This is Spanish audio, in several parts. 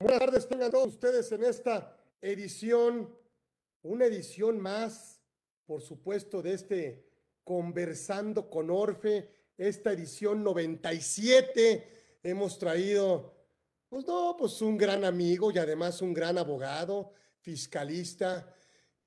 Buenas tardes, tengan todos ustedes en esta edición, una edición más, por supuesto, de este Conversando con Orfe, esta edición 97. Hemos traído, pues no, pues un gran amigo y además un gran abogado, fiscalista,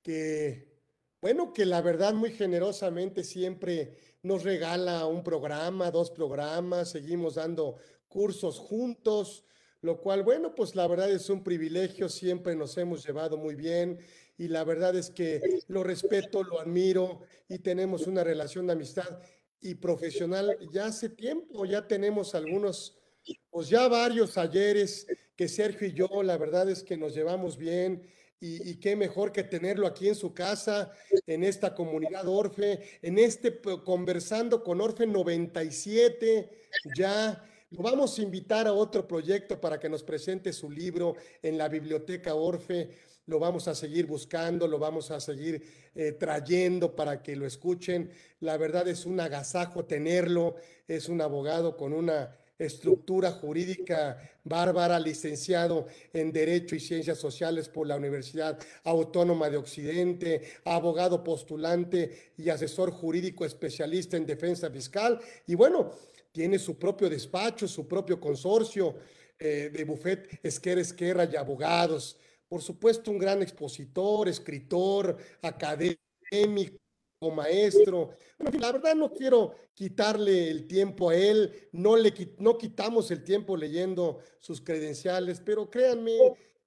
que, bueno, que la verdad muy generosamente siempre nos regala un programa, dos programas, seguimos dando cursos juntos lo cual, bueno, pues la verdad es un privilegio, siempre nos hemos llevado muy bien y la verdad es que lo respeto, lo admiro y tenemos una relación de amistad y profesional ya hace tiempo, ya tenemos algunos, pues ya varios ayeres que Sergio y yo, la verdad es que nos llevamos bien. Y, y, qué mejor que tenerlo aquí en su casa, en esta comunidad Orfe, en este conversando con Orfe 97, ya lo vamos a invitar a otro proyecto para que nos presente su libro en la biblioteca Orfe. Lo vamos a seguir buscando, lo vamos a seguir eh, trayendo para que lo escuchen. La verdad es un agasajo tenerlo. Es un abogado con una estructura jurídica bárbara, licenciado en Derecho y Ciencias Sociales por la Universidad Autónoma de Occidente, abogado postulante y asesor jurídico especialista en defensa fiscal. Y bueno, tiene su propio despacho, su propio consorcio eh, de bufet Esquerra Esquerra y abogados. Por supuesto, un gran expositor, escritor, académico, maestro. la verdad no quiero quitarle el tiempo a él, no le no quitamos el tiempo leyendo sus credenciales, pero créanme,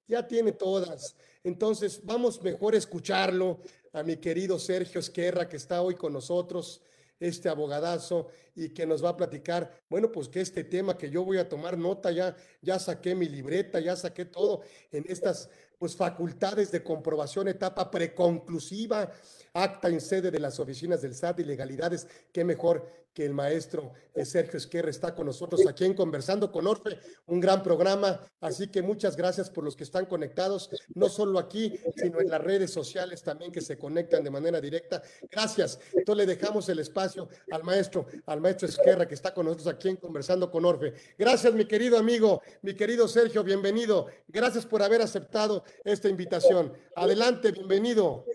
ya tiene todas. Entonces, vamos mejor a escucharlo a mi querido Sergio Esquerra, que está hoy con nosotros este abogadazo y que nos va a platicar, bueno, pues que este tema que yo voy a tomar nota, ya, ya saqué mi libreta, ya saqué todo en estas pues facultades de comprobación, etapa preconclusiva, acta en sede de las oficinas del SAT y legalidades, qué mejor que el maestro Sergio Esquerra está con nosotros aquí en Conversando con Orfe, un gran programa, así que muchas gracias por los que están conectados, no solo aquí, sino en las redes sociales también que se conectan de manera directa. Gracias. Entonces le dejamos el espacio al maestro, al maestro Esquerra que está con nosotros aquí en Conversando con Orfe. Gracias, mi querido amigo, mi querido Sergio, bienvenido. Gracias por haber aceptado esta invitación. Adelante, bienvenido.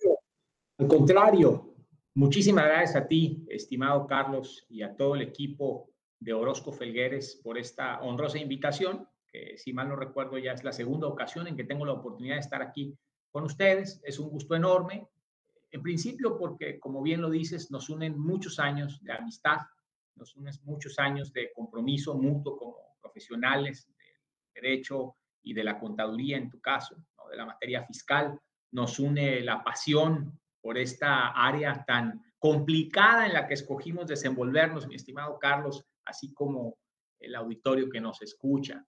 Al contrario, Muchísimas gracias a ti, estimado Carlos, y a todo el equipo de Orozco Felgueres por esta honrosa invitación, que si mal no recuerdo ya es la segunda ocasión en que tengo la oportunidad de estar aquí con ustedes. Es un gusto enorme, en principio porque, como bien lo dices, nos unen muchos años de amistad, nos unen muchos años de compromiso mutuo como profesionales del derecho y de la contaduría en tu caso, de la materia fiscal, nos une la pasión por esta área tan complicada en la que escogimos desenvolvernos, mi estimado Carlos, así como el auditorio que nos escucha.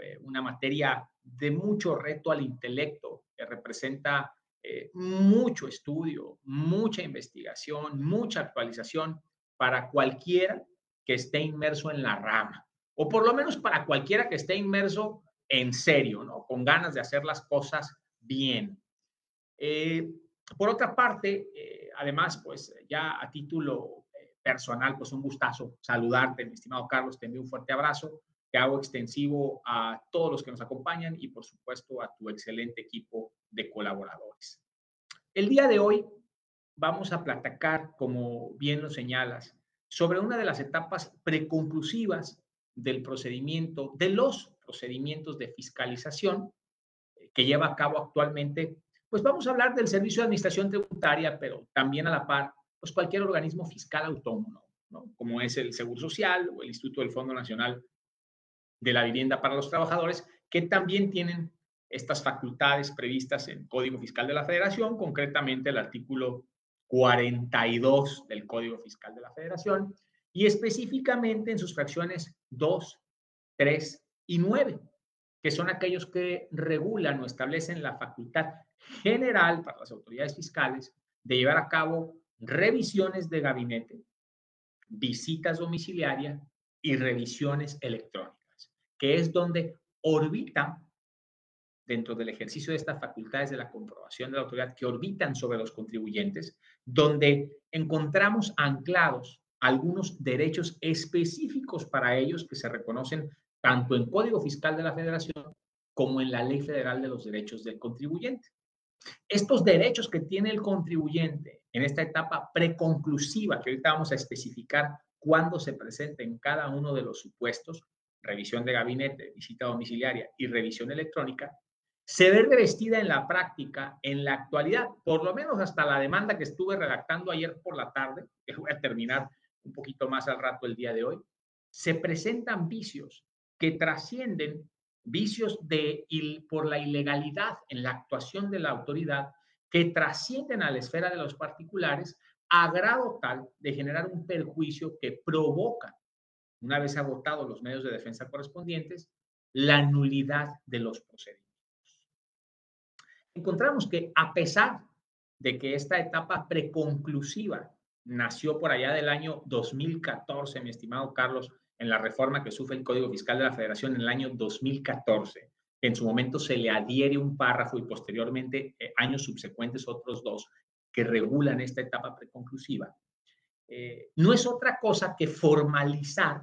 Eh, una materia de mucho reto al intelecto, que representa eh, mucho estudio, mucha investigación, mucha actualización para cualquiera que esté inmerso en la rama, o por lo menos para cualquiera que esté inmerso en serio, ¿no? Con ganas de hacer las cosas bien. Eh, por otra parte, eh, además, pues ya a título eh, personal, pues un gustazo saludarte, mi estimado Carlos, te envío un fuerte abrazo, que hago extensivo a todos los que nos acompañan y por supuesto a tu excelente equipo de colaboradores. El día de hoy vamos a platicar, como bien lo señalas, sobre una de las etapas preconclusivas del procedimiento, de los procedimientos de fiscalización eh, que lleva a cabo actualmente pues vamos a hablar del Servicio de Administración Tributaria, pero también a la par, pues cualquier organismo fiscal autónomo, ¿no? como es el Seguro Social o el Instituto del Fondo Nacional de la Vivienda para los Trabajadores, que también tienen estas facultades previstas en Código Fiscal de la Federación, concretamente el artículo 42 del Código Fiscal de la Federación, y específicamente en sus fracciones 2, 3 y 9, que son aquellos que regulan o establecen la facultad general para las autoridades fiscales de llevar a cabo revisiones de gabinete, visitas domiciliarias y revisiones electrónicas, que es donde orbita dentro del ejercicio de estas facultades de la comprobación de la autoridad que orbitan sobre los contribuyentes, donde encontramos anclados algunos derechos específicos para ellos que se reconocen tanto en Código Fiscal de la Federación como en la Ley Federal de los Derechos del Contribuyente. Estos derechos que tiene el contribuyente en esta etapa preconclusiva, que ahorita vamos a especificar cuándo se presenta en cada uno de los supuestos, revisión de gabinete, visita domiciliaria y revisión electrónica, se ve revestida en la práctica, en la actualidad, por lo menos hasta la demanda que estuve redactando ayer por la tarde, que voy a terminar un poquito más al rato el día de hoy, se presentan vicios que trascienden vicios de, por la ilegalidad en la actuación de la autoridad que trascienden a la esfera de los particulares a grado tal de generar un perjuicio que provoca, una vez agotados los medios de defensa correspondientes, la nulidad de los procedimientos. Encontramos que a pesar de que esta etapa preconclusiva nació por allá del año 2014, mi estimado Carlos, en la reforma que sufre el Código Fiscal de la Federación en el año 2014, que en su momento se le adhiere un párrafo y posteriormente, eh, años subsecuentes, otros dos, que regulan esta etapa preconclusiva, eh, no es otra cosa que formalizar,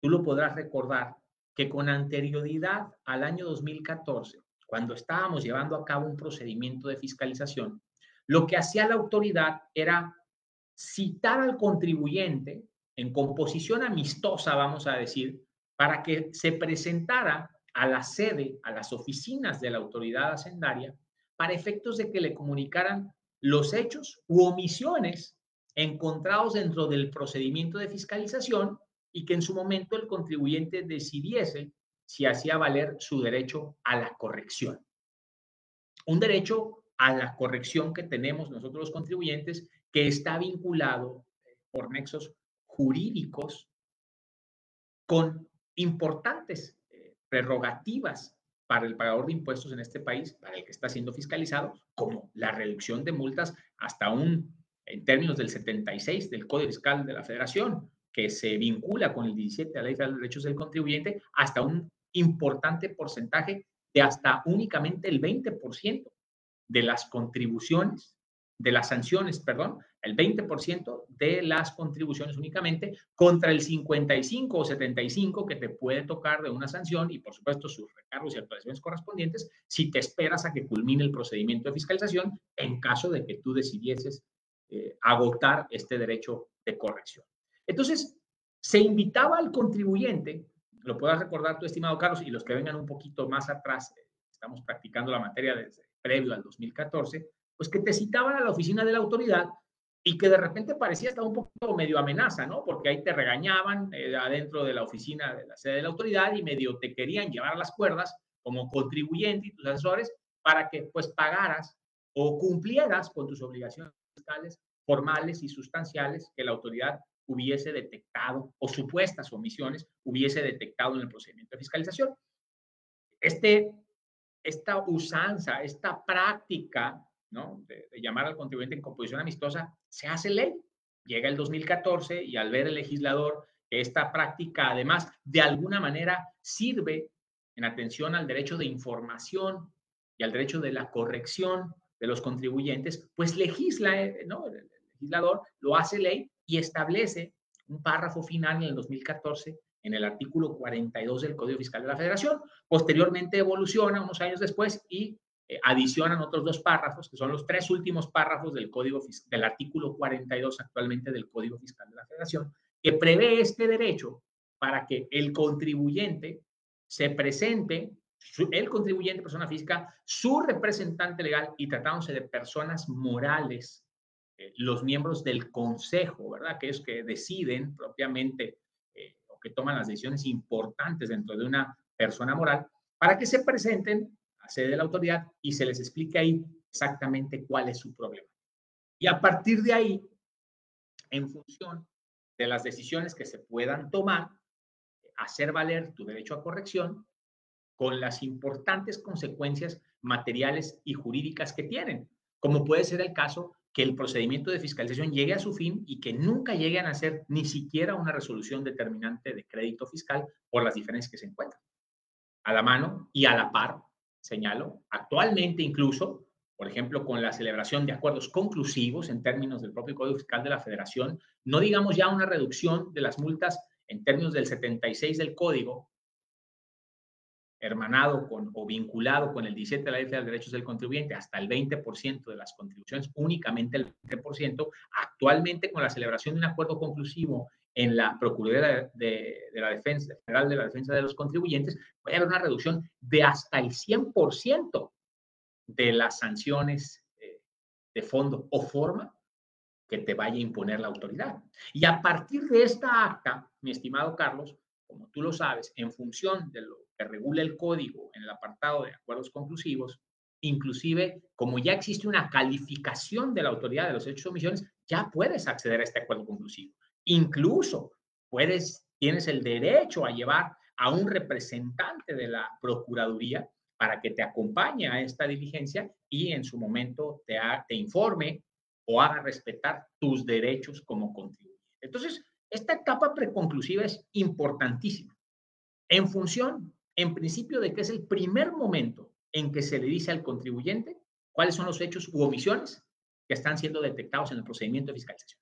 tú lo podrás recordar, que con anterioridad al año 2014, cuando estábamos llevando a cabo un procedimiento de fiscalización, lo que hacía la autoridad era citar al contribuyente en composición amistosa, vamos a decir, para que se presentara a la sede, a las oficinas de la autoridad hacendaria, para efectos de que le comunicaran los hechos u omisiones encontrados dentro del procedimiento de fiscalización y que en su momento el contribuyente decidiese si hacía valer su derecho a la corrección. Un derecho a la corrección que tenemos nosotros los contribuyentes que está vinculado por nexos jurídicos con importantes eh, prerrogativas para el pagador de impuestos en este país, para el que está siendo fiscalizado, como la reducción de multas hasta un, en términos del 76 del Código Fiscal de la Federación, que se vincula con el 17 de la Ley de Derechos del Contribuyente, hasta un importante porcentaje de hasta únicamente el 20% de las contribuciones, de las sanciones, perdón, el 20% de las contribuciones únicamente contra el 55 o 75 que te puede tocar de una sanción y por supuesto sus recargos y actualizaciones correspondientes si te esperas a que culmine el procedimiento de fiscalización en caso de que tú decidieses eh, agotar este derecho de corrección. Entonces, se invitaba al contribuyente, lo puedas recordar tu estimado Carlos y los que vengan un poquito más atrás, eh, estamos practicando la materia desde previo al 2014, pues que te citaban a la oficina de la autoridad y que de repente parecía estar un poco medio amenaza, ¿no? Porque ahí te regañaban eh, adentro de la oficina de la sede de la autoridad y medio te querían llevar a las cuerdas como contribuyente y tus asesores para que pues pagaras o cumplieras con tus obligaciones fiscales formales y sustanciales que la autoridad hubiese detectado o supuestas omisiones hubiese detectado en el procedimiento de fiscalización. Este, esta usanza, esta práctica de, llamar al contribuyente en composición amistosa, se hace ley. Llega el 2014 y al ver el legislador que esta práctica además de alguna manera sirve en atención al derecho de información y al derecho de la corrección de los contribuyentes, pues legisla, eh, ¿no? El legislador lo hace ley y establece un párrafo final en el 2014 en el artículo 42 del Código Fiscal de la Federación. Posteriormente evoluciona unos años después y eh, adicionan otros dos párrafos, que son los tres últimos párrafos del Código del artículo 42 actualmente del Código Fiscal de la Federación, que prevé este derecho para que el contribuyente se presente, el contribuyente, persona física, su representante legal y tratándose de personas morales, eh, los miembros del consejo, ¿verdad? Que es que deciden propiamente eh, o que toman las decisiones importantes dentro de una persona moral, para que se presenten sede de la autoridad y se les explique ahí exactamente cuál es su problema. Y a partir de ahí, en función de las decisiones que se puedan tomar, hacer valer tu derecho a corrección con las importantes consecuencias materiales y jurídicas que tienen, como puede ser el caso que el procedimiento de fiscalización llegue a su fin y que nunca lleguen a ser ni siquiera una resolución determinante de crédito fiscal por las diferencias que se encuentran. A la mano y a la par señalo, actualmente incluso, por ejemplo, con la celebración de acuerdos conclusivos en términos del propio Código Fiscal de la Federación, no digamos ya una reducción de las multas en términos del 76 del Código, hermanado con o vinculado con el 17 de la Ley de Derechos del Contribuyente hasta el 20% de las contribuciones, únicamente el 20%, actualmente con la celebración de un acuerdo conclusivo en la Procuraduría de, la Defensa General de la Defensa de los Contribuyentes, puede haber una reducción de hasta el 100% de las sanciones eh, de fondo o forma que te vaya a imponer la autoridad. Y a partir de esta acta, mi estimado Carlos, como tú lo sabes, en función de lo que regula el código en el apartado de acuerdos conclusivos, inclusive como ya existe una calificación de la autoridad de los hechos o omisiones, ya puedes acceder a este acuerdo conclusivo. Incluso puedes, tienes el derecho a llevar a un representante de la Procuraduría para que te acompañe a esta diligencia y en su momento te, te informe o haga respetar tus derechos como contribuyente. Entonces, esta etapa preconclusiva es importantísima en función, en principio, de que es el primer momento en que se le dice al contribuyente cuáles son los hechos u omisiones que están siendo detectados en el procedimiento de fiscalización.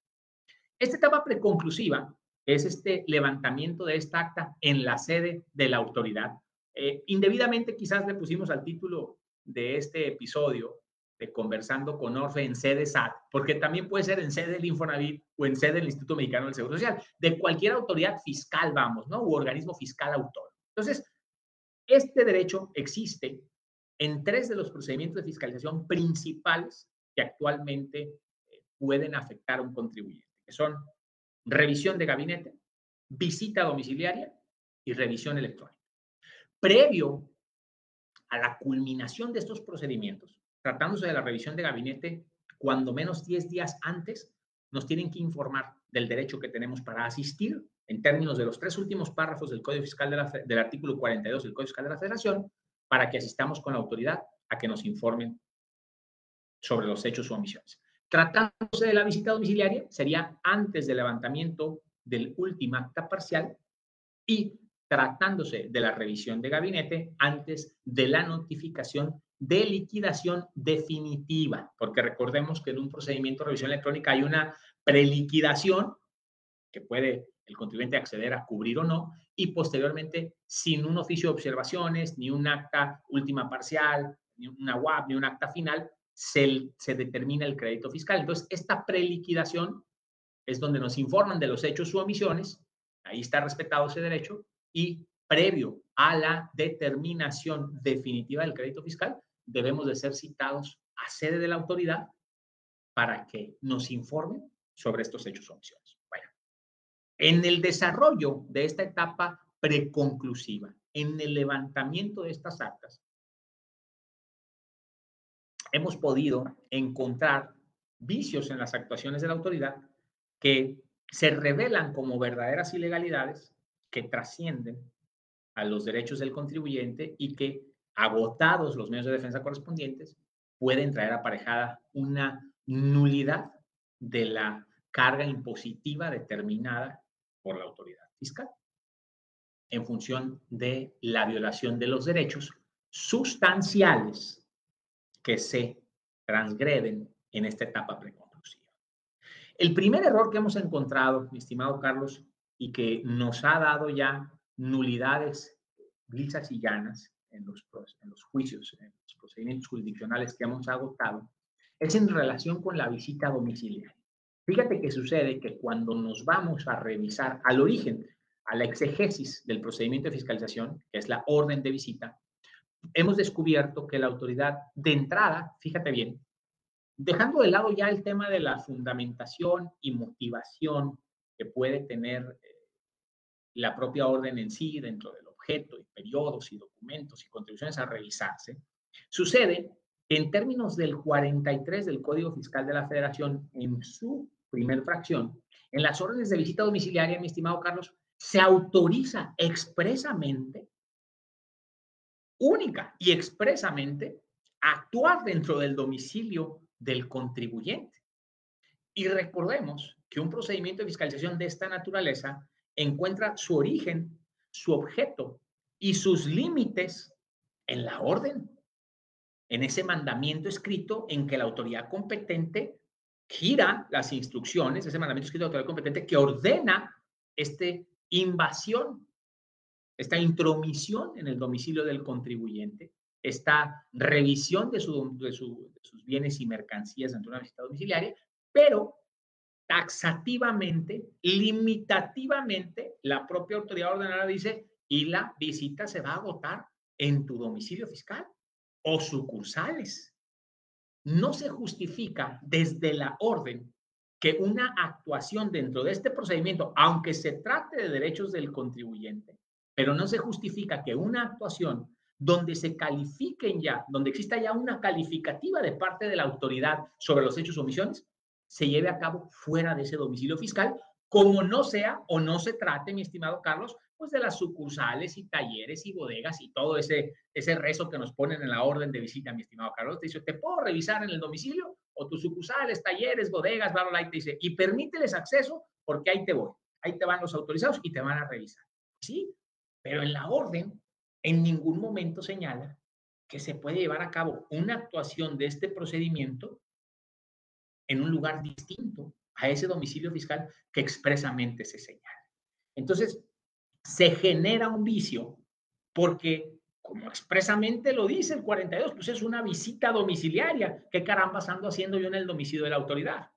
Esta etapa preconclusiva es este levantamiento de esta acta en la sede de la autoridad. Eh, indebidamente quizás le pusimos al título de este episodio de conversando con Orfe en sede SAT, porque también puede ser en sede del Infonavit o en sede del Instituto Mexicano del Seguro Social, de cualquier autoridad fiscal, vamos, ¿no? U organismo fiscal autor. Entonces, este derecho existe en tres de los procedimientos de fiscalización principales que actualmente eh, pueden afectar a un contribuyente, que son revisión de gabinete, visita domiciliaria y revisión electrónica. Previo a la culminación de estos procedimientos, tratándose de la revisión de gabinete, cuando menos 10 días antes, nos tienen que informar del derecho que tenemos para asistir en términos de los tres últimos párrafos del Código Fiscal del artículo 42 del Código Fiscal de la Federación, para que asistamos con la autoridad a que nos informen sobre los hechos o omisiones. Tratándose de la visita domiciliaria, sería antes del levantamiento del último acta parcial y tratándose de la revisión de gabinete antes de la notificación de liquidación definitiva, porque recordemos que en un procedimiento de revisión electrónica hay una preliquidación que puede el contribuyente acceder a cubrir o no, y posteriormente, sin un oficio de observaciones, ni un acta última parcial, ni una UAP, ni un acta final, se, determina el crédito fiscal. Entonces, esta preliquidación es donde nos informan de los hechos u omisiones, ahí está respetado ese derecho, y previo a la determinación definitiva del crédito fiscal, debemos de ser citados a sede de la autoridad para que nos informen sobre estos hechos o omisiones. Bueno, en el desarrollo de esta etapa preconclusiva, en el levantamiento de estas actas, hemos podido encontrar vicios en las actuaciones de la autoridad que se revelan como verdaderas ilegalidades que trascienden a los derechos del contribuyente y que, agotados los medios de defensa correspondientes, pueden traer aparejada una nulidad de la carga impositiva determinada por la autoridad fiscal en función de la violación de los derechos sustanciales que se transgreden en esta etapa preconclusiva. El primer error que hemos encontrado, mi estimado Carlos, y que nos ha dado ya nulidades lisas y llanas en los, juicios, en los procedimientos jurisdiccionales que hemos agotado, es en relación con la visita domiciliaria. Fíjate que sucede que cuando nos vamos a revisar al origen, a la exegesis del procedimiento de fiscalización, que es la orden de visita, hemos descubierto que la autoridad de entrada, fíjate bien, dejando de lado ya el tema de la fundamentación y motivación que puede tener la propia orden en sí, dentro del objeto y periodos y documentos y contribuciones a revisarse, sucede que en términos del 43 del Código Fiscal de la Federación, en su primer fracción, en las órdenes de visita domiciliaria, mi estimado Carlos, se autoriza expresamente, única y expresamente, actuar dentro del domicilio del contribuyente. Y recordemos que un procedimiento de fiscalización de esta naturaleza encuentra su origen, su objeto y sus límites en la orden, en ese mandamiento escrito en que la autoridad competente gira las instrucciones, ese mandamiento escrito de la autoridad competente que ordena esta invasión esta intromisión en el domicilio del contribuyente, esta revisión de, sus bienes y mercancías ante una visita domiciliaria, pero taxativamente, limitativamente, la propia autoridad ordenada dice, y la visita se va a agotar en tu domicilio fiscal o sucursales. No se justifica desde la orden que una actuación dentro de este procedimiento, aunque se trate de derechos del contribuyente, pero no se justifica que una actuación donde se califiquen ya, donde exista ya una calificativa de parte de la autoridad sobre los hechos o omisiones, se lleve a cabo fuera de ese domicilio fiscal, como no sea o no se trate, mi estimado Carlos, pues de las sucursales y talleres y bodegas y todo ese, ese rezo que nos ponen en la orden de visita, mi estimado Carlos. Te dice, ¿te puedo revisar en el domicilio? O tus sucursales, talleres, bodegas, bla, bla, bla, y te dice, y permíteles acceso porque ahí te voy. Ahí te van los autorizados y te van a revisar. Sí, pero en la orden en ningún momento señala que se puede llevar a cabo una actuación de este procedimiento en un lugar distinto a ese domicilio fiscal que expresamente se señala. Entonces, se genera un vicio porque, como expresamente lo dice el 42, pues es una visita domiciliaria. ¿Qué caramba ando haciendo yo en el domicilio de la autoridad?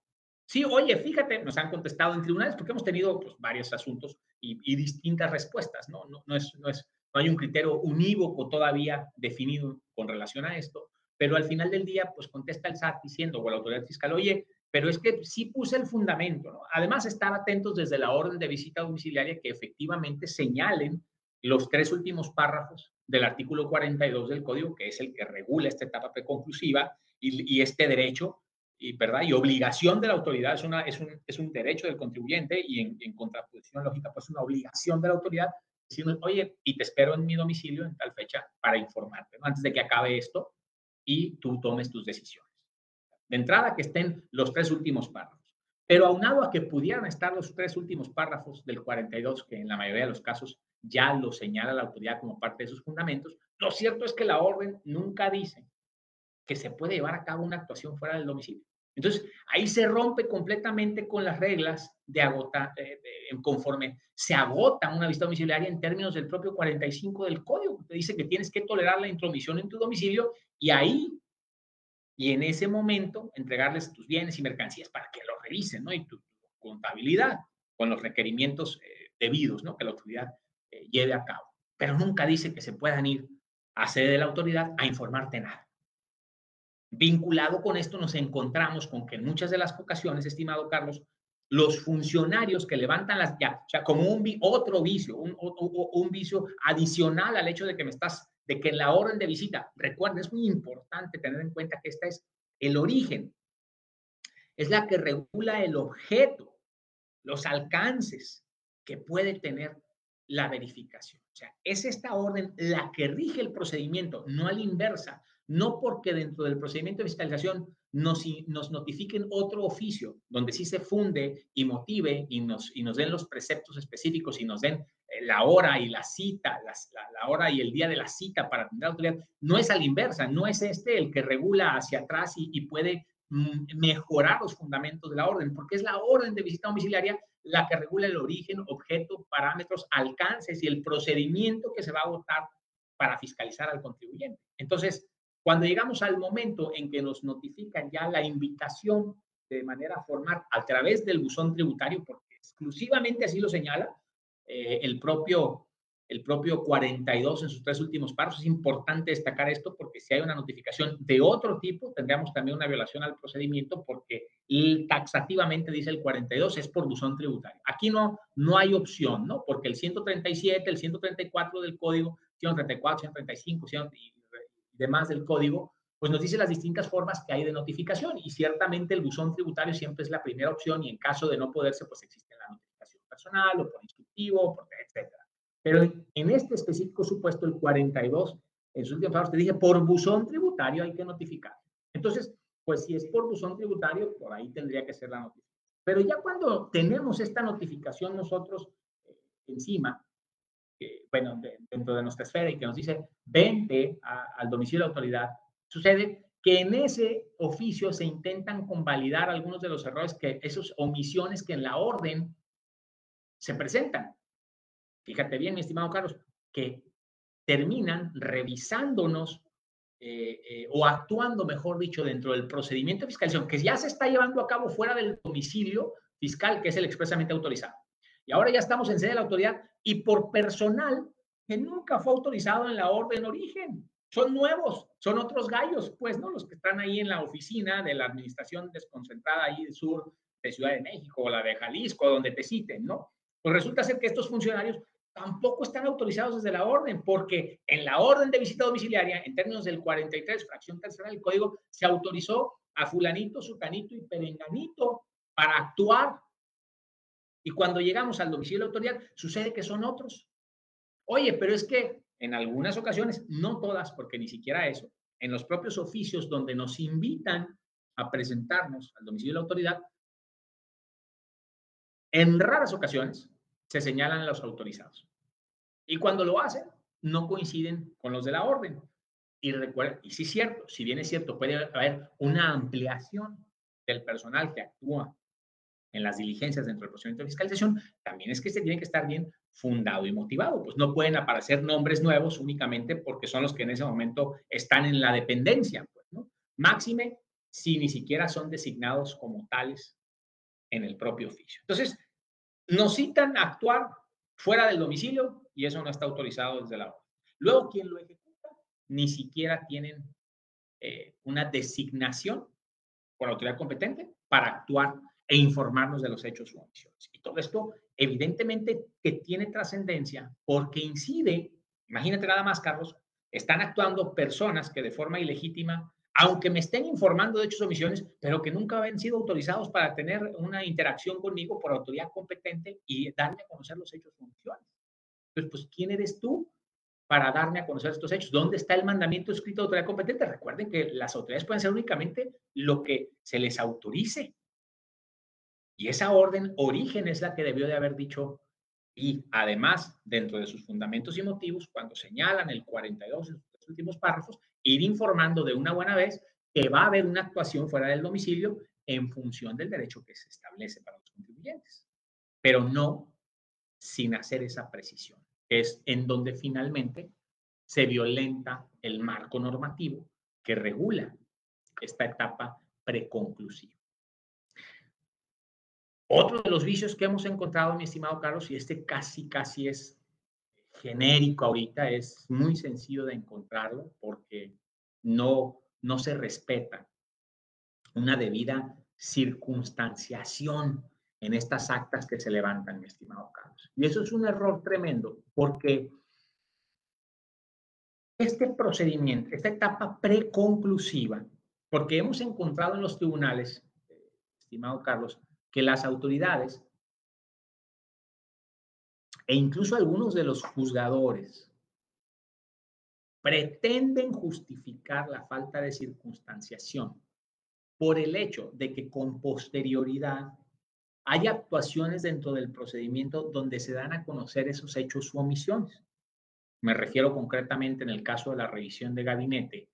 Sí, oye, fíjate, nos han contestado en tribunales porque hemos tenido pues, varios asuntos y, distintas respuestas, ¿no? No, no, es, no, es, no hay un criterio unívoco todavía definido con relación a esto, pero al final del día, pues contesta el SAT diciendo, o la autoridad fiscal, oye, pero es que sí puse el fundamento, ¿no? Además, estar atentos desde la orden de visita domiciliaria que efectivamente señalen los tres últimos párrafos del artículo 42 del código, que es el que regula esta etapa preconclusiva y, y este derecho, y, ¿verdad? Y obligación de la autoridad es, una, es, un, es un derecho del contribuyente y en, contraposición lógica, pues una obligación de la autoridad decirnos, oye, y te espero en mi domicilio en tal fecha para informarte, ¿no? Antes de que acabe esto y tú tomes tus decisiones. De entrada, que estén los tres últimos párrafos. Pero aunado a que pudieran estar los tres últimos párrafos del 42, que en la mayoría de los casos ya lo señala la autoridad como parte de sus fundamentos, lo cierto es que la orden nunca dice que se puede llevar a cabo una actuación fuera del domicilio. Entonces, ahí se rompe completamente con las reglas de agotar, eh, conforme se agota una visita domiciliaria en términos del propio 45 del código, que dice que tienes que tolerar la intromisión en tu domicilio y ahí y en ese momento entregarles tus bienes y mercancías para que lo revisen, ¿no? Y tu, contabilidad con los requerimientos eh, debidos, ¿no? Que la autoridad eh, lleve a cabo. Pero nunca dice que se puedan ir a sede de la autoridad a informarte nada. Vinculado con esto nos encontramos con que en muchas de las ocasiones, estimado Carlos, los funcionarios que levantan las ya, o sea, como un otro vicio, un, un, vicio adicional al hecho de que me estás de que la orden de visita, recuerden, es muy importante tener en cuenta que esta es el origen, es la que regula el objeto, los alcances que puede tener la verificación. O sea, es esta orden la que rige el procedimiento, no a la inversa, no porque dentro del procedimiento de fiscalización nos, nos notifiquen otro oficio donde sí se funde y motive y nos, y nos den los preceptos específicos y nos den eh, la hora y la cita, la, hora y el día de la cita para atender la autoridad, no es a la inversa, no es este el que regula hacia atrás y, y puede mm, mejorar los fundamentos de la orden, porque es la orden de visita domiciliaria la que regula el origen, objeto, parámetros, alcances y el procedimiento que se va a votar para fiscalizar al contribuyente. Entonces, cuando llegamos al momento en que nos notifican ya la invitación de manera formal a través del buzón tributario, porque exclusivamente así lo señala eh, el, propio, el propio 42 en sus tres últimos pasos, es importante destacar esto porque si hay una notificación de otro tipo, tendríamos también una violación al procedimiento porque taxativamente dice el 42 es por buzón tributario. Aquí no, no hay opción, ¿no? Porque el 137, el 134 del código, 134, 135, 100, demás del código, pues nos dice las distintas formas que hay de notificación y ciertamente el buzón tributario siempre es la primera opción y en caso de no poderse, pues existe la notificación personal o por instructivo, etc. Pero en este específico supuesto, el 42, en sus últimos pasos te dije, por buzón tributario hay que notificar. Entonces, pues si es por buzón tributario, por ahí tendría que ser la notificación. Pero ya cuando tenemos esta notificación nosotros eh, encima, bueno, dentro de nuestra esfera y que nos dice, vente al domicilio de autoridad, sucede que en ese oficio se intentan convalidar algunos de los errores que, esos omisiones que en la orden se presentan. Fíjate bien, mi estimado Carlos, que terminan revisándonos eh, eh, o actuando, mejor dicho, dentro del procedimiento de fiscalización que ya se está llevando a cabo fuera del domicilio fiscal, que es el expresamente autorizado. Y ahora ya estamos en sede de la autoridad y por personal que nunca fue autorizado en la orden origen. Son nuevos, son otros gallos, pues, ¿no? Los que están ahí en la oficina de la administración desconcentrada ahí del sur de Ciudad de México o la de Jalisco, donde te citen, ¿no? Pues resulta ser que estos funcionarios tampoco están autorizados desde la orden, porque en la orden de visita domiciliaria, en términos del 43, fracción tercera del código, se autorizó a fulanito, sutanito y perenganito para actuar. Y cuando llegamos al domicilio de autoridad, sucede que son otros. Oye, pero es que en algunas ocasiones, no todas, porque ni siquiera eso, en los propios oficios donde nos invitan a presentarnos al domicilio de la autoridad, en raras ocasiones se señalan los autorizados. Y cuando lo hacen, no coinciden con los de la orden. Y recuerden, y sí es cierto, si bien es cierto, puede haber una ampliación del personal que actúa en las diligencias dentro del procedimiento de fiscalización, también es que se tiene que estar bien fundado y motivado. Pues no pueden aparecer nombres nuevos únicamente porque son los que en ese momento están en la dependencia. Pues, ¿no? Máxime si ni siquiera son designados como tales en el propio oficio. Entonces, nos citan a actuar fuera del domicilio y eso no está autorizado desde la orden. Luego, quien lo ejecuta, ni siquiera tienen eh, una designación por la autoridad competente para actuar e informarnos de los hechos u omisiones. Y todo esto, evidentemente, que tiene trascendencia porque incide, imagínate nada más, Carlos, están actuando personas que de forma ilegítima aunque me estén informando de hechos o omisiones, pero que nunca habían sido autorizados para tener una interacción conmigo por autoridad competente y darme a conocer los hechos o omisiones. Entonces, pues, ¿quién eres tú para darme a conocer estos hechos? ¿Dónde está el mandamiento escrito de autoridad competente? Recuerden que las autoridades pueden ser únicamente lo que se les autorice. Y esa orden origen es la que debió de haber dicho y además, dentro de sus fundamentos y motivos, cuando señalan el 42 en sus últimos párrafos, ir informando de una buena vez que va a haber una actuación fuera del domicilio en función del derecho que se establece para los contribuyentes, pero no sin hacer esa precisión, es en donde finalmente se violenta el marco normativo que regula esta etapa preconclusiva. Otro de los vicios que hemos encontrado, mi estimado Carlos, y este casi, casi es genérico ahorita, es muy sencillo de encontrarlo porque no, no se respeta una debida circunstanciación en estas actas que se levantan, mi estimado Carlos. Y eso es un error tremendo porque este procedimiento, esta etapa preconclusiva, porque hemos encontrado en los tribunales, estimado Carlos, que las autoridades e incluso algunos de los juzgadores pretenden justificar la falta de circunstanciación por el hecho de que con posterioridad hay actuaciones dentro del procedimiento donde se dan a conocer esos hechos u omisiones. Me refiero concretamente en el caso de la revisión de gabinete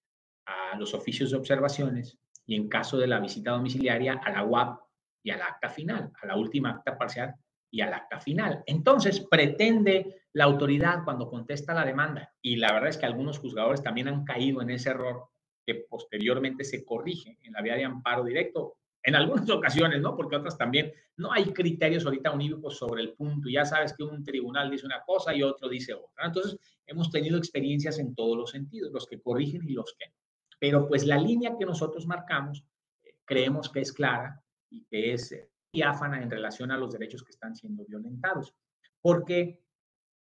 a los oficios de observaciones y en caso de la visita domiciliaria a la UAP y al acta final, a la última acta parcial y al acta final. Entonces, pretende la autoridad cuando contesta la demanda, y la verdad es que algunos juzgadores también han caído en ese error que posteriormente se corrige en la vía de amparo directo, en algunas ocasiones, ¿no? Porque otras también, no hay criterios ahorita unívocos sobre el punto, ya sabes que un tribunal dice una cosa y otro dice otra. Entonces, hemos tenido experiencias en todos los sentidos, los que corrigen y los que no. Pero pues la línea que nosotros marcamos, eh, creemos que es clara y que es eh, diáfana en relación a los derechos que están siendo violentados. Porque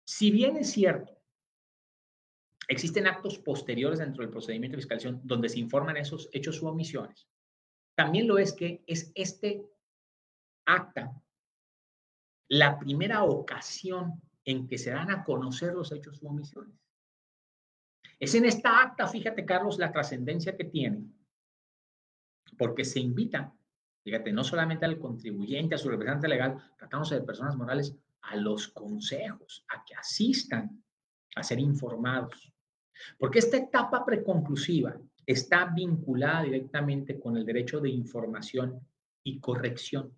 si bien es cierto, existen actos posteriores dentro del procedimiento de fiscalización donde se informan esos hechos u omisiones, también lo es que es este acta la primera ocasión en que se dan a conocer los hechos u omisiones. Es en esta acta, fíjate Carlos, la trascendencia que tiene, porque se invita Fíjate, no solamente al contribuyente, a su representante legal, tratamos de personas morales, a los consejos, a que asistan a ser informados. Porque esta etapa preconclusiva está vinculada directamente con el derecho de información y corrección.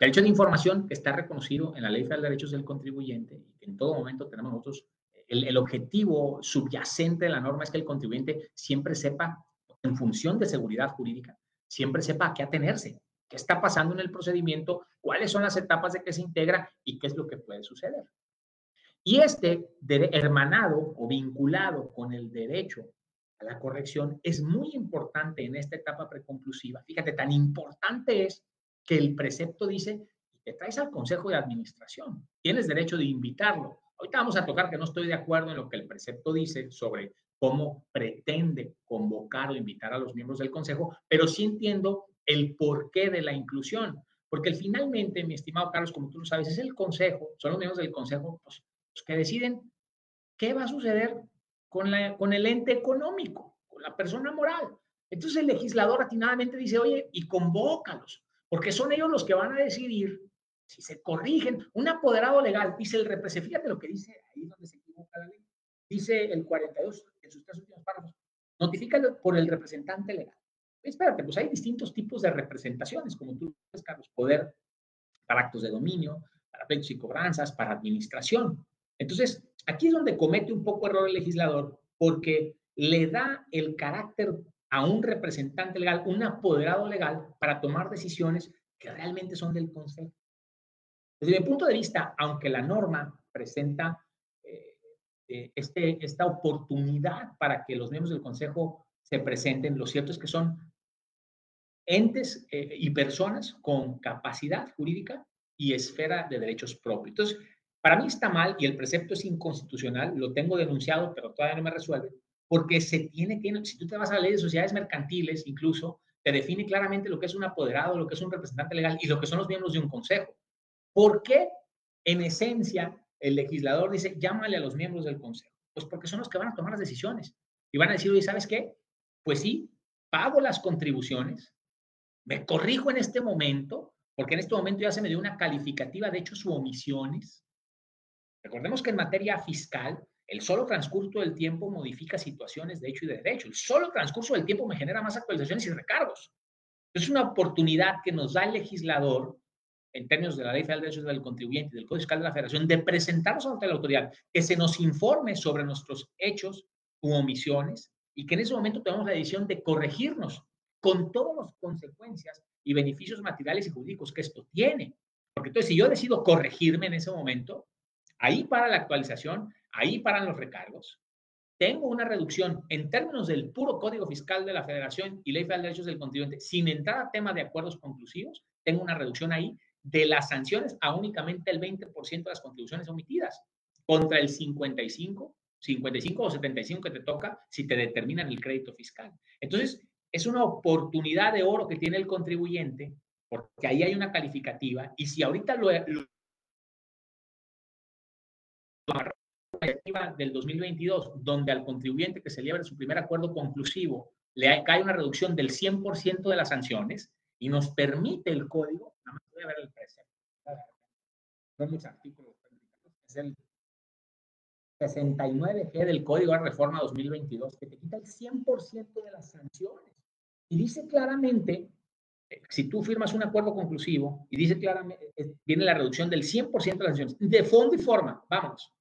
Derecho de información que está reconocido en la Ley Federal de Derechos del Contribuyente y en todo momento tenemos nosotros, el, el objetivo subyacente de la norma es que el contribuyente siempre sepa, en función de seguridad jurídica, siempre sepa a qué atenerse, qué está pasando en el procedimiento, cuáles son las etapas de que se integra y qué es lo que puede suceder. Y este hermanado o vinculado con el derecho a la corrección es muy importante en esta etapa preconclusiva. Fíjate, tan importante es que el precepto dice, te traes al Consejo de Administración, tienes derecho de invitarlo. Ahorita vamos a tocar que no estoy de acuerdo en lo que el precepto dice sobre cómo pretende convocar o invitar a los miembros del Consejo, pero sí entiendo el porqué de la inclusión. Porque finalmente, mi estimado Carlos, como tú lo sabes, es el Consejo, son los miembros del Consejo pues, los que deciden qué va a suceder con, la, con el ente económico, con la persona moral. Entonces el legislador atinadamente dice, oye, y convócalos, porque son ellos los que van a decidir si se corrigen. Un apoderado legal, dice el representante, fíjate lo que dice ahí donde se equivoca la ley, dice el 42 en sus tres últimos párrafos, notifícalo por el representante legal. Espérate, pues hay distintos tipos de representaciones, como tú dices, Carlos, poder para actos de dominio, para pleitos y cobranzas, para administración. Entonces, aquí es donde comete un poco error el legislador, porque le da el carácter a un representante legal, un apoderado legal, para tomar decisiones que realmente son del Consejo. Desde mi punto de vista, aunque la norma presenta eh, este, esta oportunidad para que los miembros del Consejo se presenten, lo cierto es que son entes eh, y personas con capacidad jurídica y esfera de derechos propios. Entonces, para mí está mal y el precepto es inconstitucional, lo tengo denunciado, pero todavía no me resuelve, porque se tiene que, si tú te vas a la ley de sociedades mercantiles, incluso, te define claramente lo que es un apoderado, lo que es un representante legal y lo que son los miembros de un consejo. ¿Por qué, en esencia, el legislador dice, llámale a los miembros del consejo? Pues porque son los que van a tomar las decisiones y van a decir, oye, ¿sabes qué? Pues sí, pago las contribuciones, me corrijo en este momento, porque en este momento ya se me dio una calificativa de hechos u omisiones. Recordemos que en materia fiscal, el solo transcurso del tiempo modifica situaciones de hecho y de derecho. El solo transcurso del tiempo me genera más actualizaciones y recargos. Es una oportunidad que nos da el legislador, en términos de la Ley Federal de Derechos del Contribuyente y del Código Fiscal de la Federación, de presentarnos ante la autoridad, que se nos informe sobre nuestros hechos u omisiones y que en ese momento tomemos la decisión de corregirnos con todas las consecuencias y beneficios materiales y jurídicos que esto tiene. Porque entonces, si yo decido corregirme en ese momento, ahí para la actualización, ahí paran los recargos, tengo una reducción en términos del puro Código Fiscal de la Federación y Ley Federal de Derechos del Contribuyente, sin entrar a tema de acuerdos conclusivos, tengo una reducción ahí de las sanciones a únicamente el 20% de las contribuciones omitidas, contra el 55, 55 o 75 que te toca si te determinan el crédito fiscal. Entonces, es una oportunidad de oro que tiene el contribuyente, porque ahí hay una calificativa, y si ahorita lo, lo del 2022, donde al contribuyente que celebra su primer acuerdo conclusivo le cae una reducción del 100% de las sanciones y nos permite el código, nada más voy a ver el precio, son muchos artículos, es el 69G del Código de Reforma 2022, que te quita el 100% de las sanciones. Y dice claramente, eh, si tú firmas un acuerdo conclusivo y dice claramente, eh, viene la reducción del 100% de las sanciones, de fondo y forma, vamos.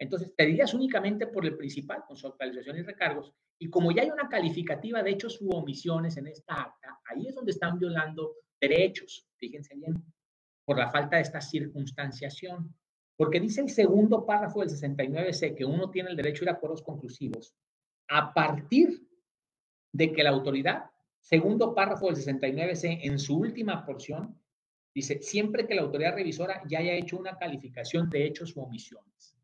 Entonces, te dirías únicamente por el principal, con su actualización y recargos. Y como ya hay una calificativa de hechos u omisiones en esta acta, ahí es donde están violando derechos, fíjense bien, por la falta de esta circunstanciación. Porque dice el segundo párrafo del 69C que uno tiene el derecho a ir a acuerdos conclusivos a partir de que la autoridad, segundo párrafo del 69C, en su última porción, dice, siempre que la autoridad revisora ya haya hecho una calificación de hechos u omisiones.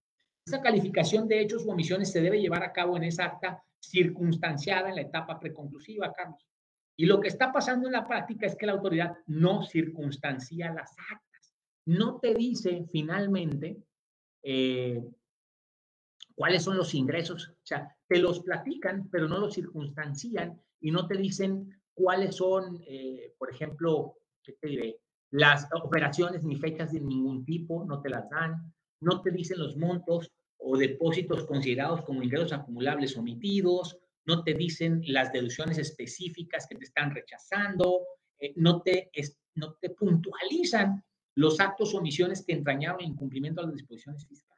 Esa calificación de hechos u omisiones se debe llevar a cabo en esa acta circunstanciada en la etapa preconclusiva, Carlos. Y lo que está pasando en la práctica es que la autoridad no circunstancia las actas. No te dice finalmente eh, cuáles son los ingresos. O sea, te los platican, pero no los circunstancian y no te dicen cuáles son, eh, por ejemplo, ¿qué te diré? Las operaciones ni fechas de ningún tipo, no te las dan, no te dicen los montos o depósitos considerados como ingresos acumulables omitidos, no te dicen las deducciones específicas que te están rechazando, eh, no, te, no te puntualizan los actos o omisiones que entrañaron el incumplimiento de las disposiciones fiscales.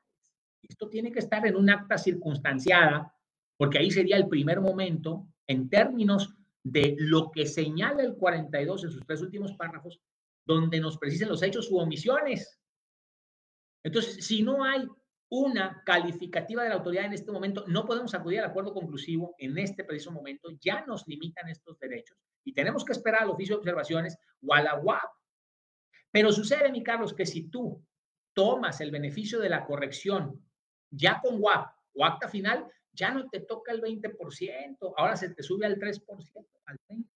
Esto tiene que estar en un acta circunstanciada, porque ahí sería el primer momento, en términos de lo que señala el 42 en sus tres últimos párrafos, donde nos precisen los hechos u omisiones. Entonces, si no hay una calificativa de la autoridad en este momento, no podemos acudir al acuerdo conclusivo en este preciso momento, ya nos limitan estos derechos y tenemos que esperar al oficio de observaciones o a la UAP. Pero sucede, mi Carlos, que si tú tomas el beneficio de la corrección ya con WAP o acta final, ya no te toca el 20%, ahora se te sube al 3%, al 20%.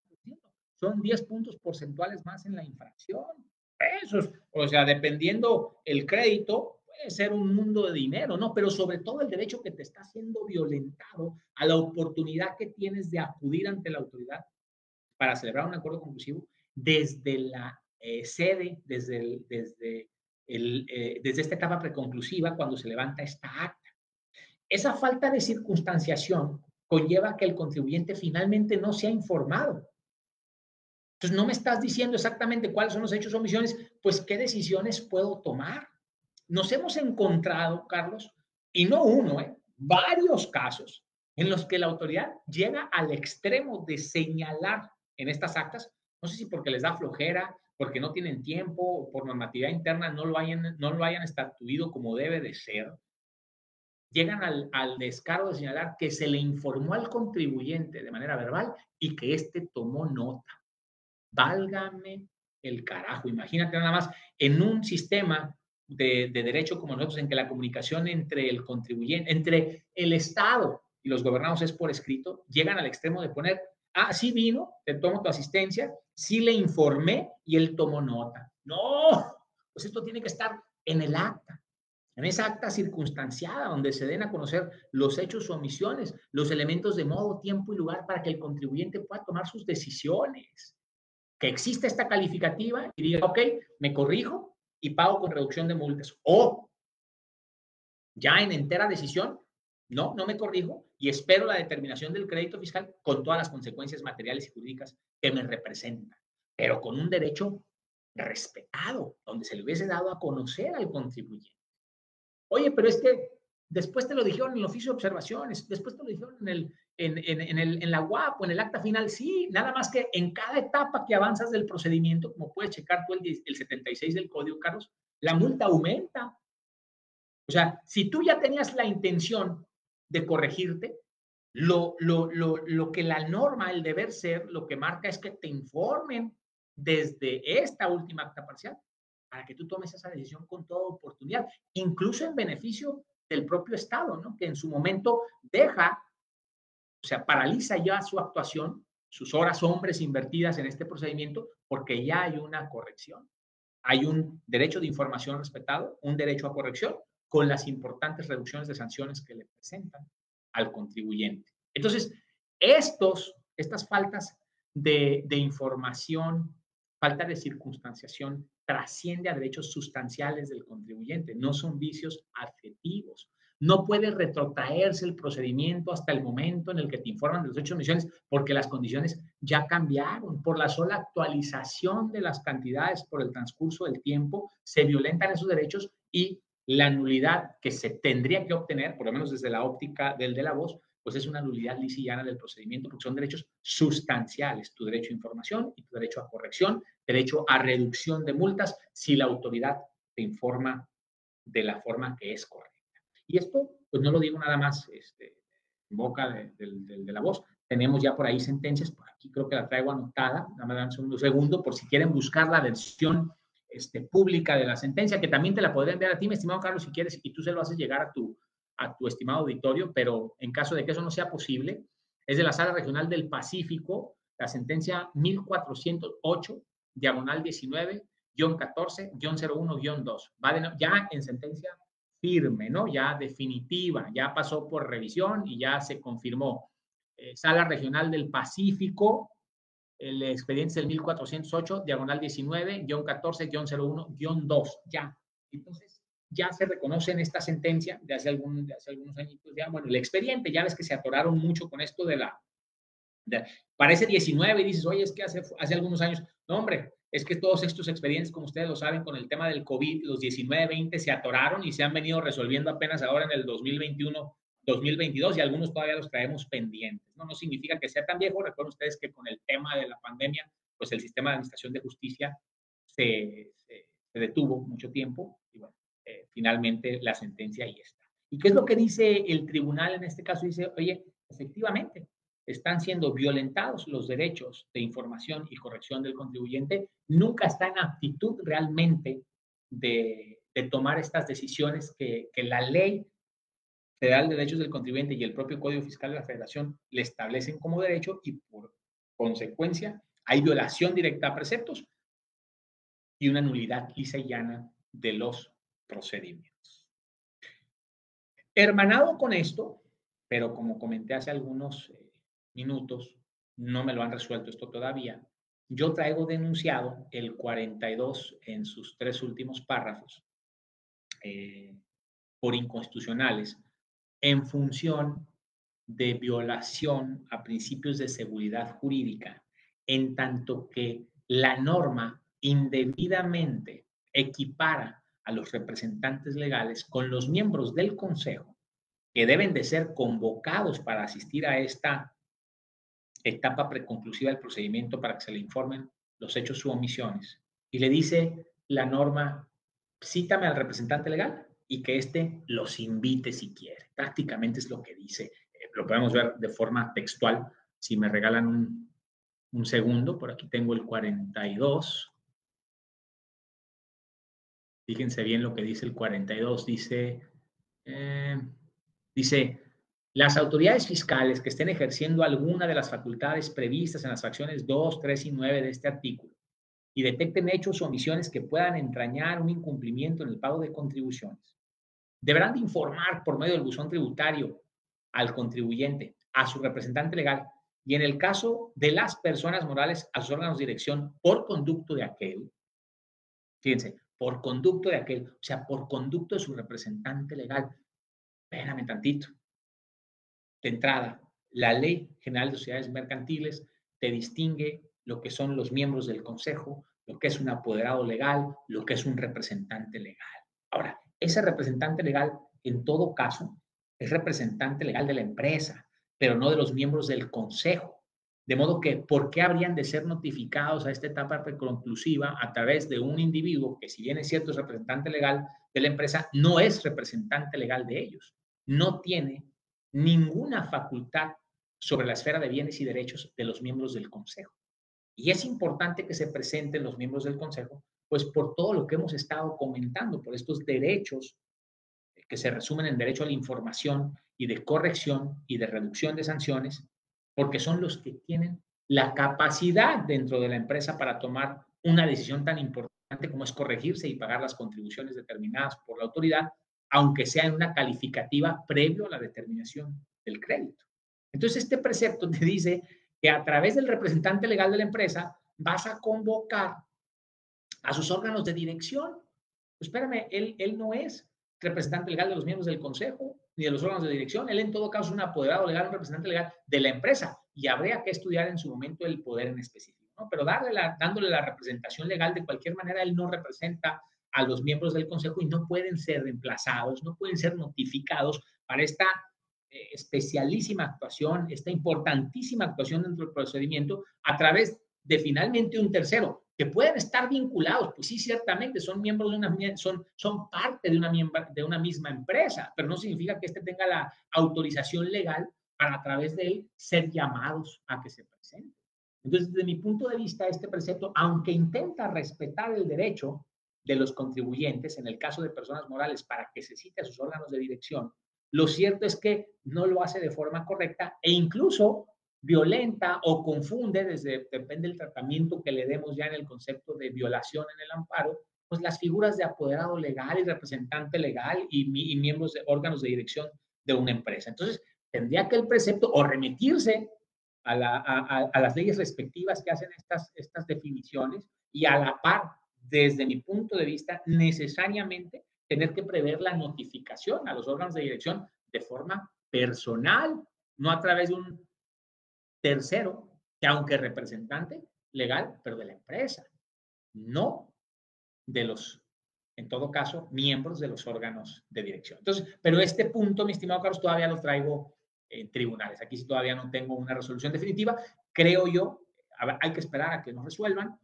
Son 10 puntos porcentuales más en la infracción. Pesos. O sea, dependiendo el crédito, puede ser un mundo de dinero, ¿no? Pero sobre todo el derecho que te está siendo violentado a la oportunidad que tienes de acudir ante la autoridad para celebrar un acuerdo conclusivo desde la eh, sede, desde, desde, el, eh, desde esta etapa preconclusiva, cuando se levanta esta acta. Esa falta de circunstanciación conlleva que el contribuyente finalmente no se ha informado. Entonces, no me estás diciendo exactamente cuáles son los hechos o omisiones, pues qué decisiones puedo tomar. Nos hemos encontrado, Carlos, y no uno, ¿eh? varios casos en los que la autoridad llega al extremo de señalar en estas actas, no sé si porque les da flojera, porque no tienen tiempo por normatividad interna no lo hayan, no lo hayan estatuido como debe de ser, llegan al, al descaro de señalar que se le informó al contribuyente de manera verbal y que éste tomó nota. Válgame el carajo. Imagínate nada más en un sistema de, de, derecho como nosotros, en que la comunicación entre el contribuyente, entre el Estado y los gobernados es por escrito, llegan al extremo de poner Ah, sí vino, te tomo tu asistencia, sí le informé y él tomó nota. No, pues esto tiene que estar en el acta, en esa acta circunstanciada donde se den a conocer los hechos o omisiones, los elementos de modo, tiempo y lugar para que el contribuyente pueda tomar sus decisiones. Que exista esta calificativa y diga, ok, me corrijo y pago con reducción de multas. O ya en entera decisión, no, no me corrijo y espero la determinación del crédito fiscal con todas las consecuencias materiales y jurídicas que me representan, pero con un derecho respetado, donde se le hubiese dado a conocer al contribuyente. Oye, pero es que después te lo dijeron en el oficio de observaciones, después te lo dijeron en, el, en, en, el, en la UAP o en el acta final, sí, nada más que en cada etapa que avanzas del procedimiento, como puedes checar tú el, el 76 del Código, Carlos, la multa aumenta. O sea, si tú ya tenías la intención de corregirte. Lo, lo, lo, lo que la norma, el deber ser, lo que marca es que te informen desde esta última acta parcial para que tú tomes esa decisión con toda oportunidad, incluso en beneficio del propio Estado, ¿no? que en su momento deja, o sea, paraliza ya su actuación, sus horas hombres invertidas en este procedimiento, porque ya hay una corrección. Hay un derecho de información respetado, un derecho a corrección con las importantes reducciones de sanciones que le presentan al contribuyente. Entonces, estos, estas faltas de, de información, falta de circunstanciación, trasciende a derechos sustanciales del contribuyente, no son vicios adjetivos. No puede retrotraerse el procedimiento hasta el momento en el que te informan de los hechos de omisiones porque las condiciones ya cambiaron. Por la sola actualización de las cantidades por el transcurso del tiempo, se violentan esos derechos y la nulidad que se tendría que obtener, por lo menos desde la óptica del de la voz, pues es una nulidad lisillana del procedimiento, porque son derechos sustanciales, tu derecho a información y tu derecho a corrección, derecho a reducción de multas si la autoridad te informa de la forma que es correcta. Y esto, pues no lo digo nada más este, en boca de, de, la voz, tenemos ya por ahí sentencias, por aquí creo que la traigo anotada, dame un segundo, por si quieren buscar la versión este, pública de la sentencia, que también te la podría enviar a ti, mi estimado Carlos, si quieres, y tú se lo haces llegar a tu, a tu estimado auditorio, pero en caso de que eso no sea posible, es de la Sala Regional del Pacífico, la sentencia 1408, diagonal 19, 14, 01, 2. Va ya en sentencia firme, ¿no? Ya definitiva, ya pasó por revisión y ya se confirmó. Eh, Sala Regional del Pacífico, el expediente es el 1408, diagonal 19, 14, 01, 2, ya. Entonces, ya se reconoce en esta sentencia de hace, algún, hace algunos años, bueno, el expediente, ya ves que se atoraron mucho con esto de la, parece 19 y dices, oye, es que hace, hace algunos años, no, hombre, es que todos estos expedientes, como ustedes lo saben, con el tema del COVID, los 19-20 se atoraron y se han venido resolviendo apenas ahora en el 2021 2022 y algunos todavía los traemos pendientes. No, no significa que sea tan viejo. Recuerden ustedes que con el tema de la pandemia, pues el sistema de administración de justicia se, detuvo mucho tiempo y bueno, eh, finalmente la sentencia ahí está. ¿Y qué es lo que dice el tribunal en este caso? Dice, oye, efectivamente, están siendo violentados los derechos de información y corrección del contribuyente, nunca está en aptitud realmente de, tomar estas decisiones que, que la ley Federal de Derechos del Contribuyente y el propio Código Fiscal de la Federación le establecen como derecho y por consecuencia hay violación directa a preceptos y una nulidad lisa y llana de los procedimientos. Hermanado con esto, pero como comenté hace algunos eh, minutos, no me lo han resuelto esto todavía, yo traigo denunciado el 42 en sus tres últimos párrafos eh, por inconstitucionales en función de violación a principios de seguridad jurídica, en tanto que la norma indebidamente equipara a los representantes legales con los miembros del Consejo, que deben de ser convocados para asistir a esta etapa preconclusiva del procedimiento para que se le informen los hechos u omisiones. Y le dice la norma, cítame al representante legal y que éste los invite si quiere. Prácticamente es lo que dice. Eh, lo podemos ver de forma textual. Si me regalan un, un segundo, por aquí tengo el 42. Fíjense bien lo que dice el 42. Dice, eh, dice, las autoridades fiscales que estén ejerciendo alguna de las facultades previstas en las fracciones 2, 3 y 9 de este artículo y detecten hechos o omisiones que puedan entrañar un incumplimiento en el pago de contribuciones, deberán de informar por medio del buzón tributario al contribuyente, a su representante legal y en el caso de las personas morales a sus órganos de dirección por conducto de aquel, fíjense, por conducto de aquel, o sea, por conducto de su representante legal. Espérame tantito. De entrada, la Ley General de Sociedades Mercantiles te distingue lo que son los miembros del Consejo, lo que es un apoderado legal, lo que es un representante legal. Ahora, ese representante legal, en todo caso, es representante legal de la empresa, pero no de los miembros del consejo. De modo que, ¿por qué habrían de ser notificados a esta etapa preconclusiva a través de un individuo que, si bien es cierto, es representante legal de la empresa, no es representante legal de ellos? No tiene ninguna facultad sobre la esfera de bienes y derechos de los miembros del consejo. Y es importante que se presenten los miembros del consejo pues por todo lo que hemos estado comentando, por estos derechos que se resumen en derecho a la información y de corrección y de reducción de sanciones, porque son los que tienen la capacidad dentro de la empresa para tomar una decisión tan importante como es corregirse y pagar las contribuciones determinadas por la autoridad, aunque sea en una calificativa previo a la determinación del crédito. Entonces, este precepto te dice que a través del representante legal de la empresa vas a convocar a sus órganos de dirección. Pues espérame, él, él no es representante legal de los miembros del consejo ni de los órganos de dirección. Él en todo caso es un apoderado legal, un representante legal de la empresa y habría que estudiar en su momento el poder en específico. ¿no? Pero darle la, dándole la representación legal de cualquier manera, él no representa a los miembros del consejo y no pueden ser reemplazados, no pueden ser notificados para esta eh, especialísima actuación, esta importantísima actuación dentro del procedimiento a través de finalmente un tercero, que pueden estar vinculados, pues sí, ciertamente son miembros de una, son, son parte de una, de una misma empresa, pero no significa que éste tenga la autorización legal para a través de él ser llamados a que se presenten. Entonces, desde mi punto de vista, este precepto, aunque intenta respetar el derecho de los contribuyentes, en el caso de personas morales, para que se cite a sus órganos de dirección, lo cierto es que no lo hace de forma correcta e incluso violenta o confunde, desde, depende del tratamiento que le demos ya en el concepto de violación en el amparo, pues las figuras de apoderado legal y representante legal y, miembros de órganos de dirección de una empresa. Entonces, tendría que el precepto o remitirse a, a, las leyes respectivas que hacen estas, estas definiciones y a la par, desde mi punto de vista, necesariamente tener que prever la notificación a los órganos de dirección de forma personal, no a través de un Tercero, que aunque representante legal, pero de la empresa. no de los, en todo caso, miembros de los órganos de dirección. Entonces, pero este punto, mi estimado Carlos, todavía lo traigo en tribunales. Aquí sí todavía no tengo una resolución definitiva. Creo yo, hay que esperar a que nos resuelvan,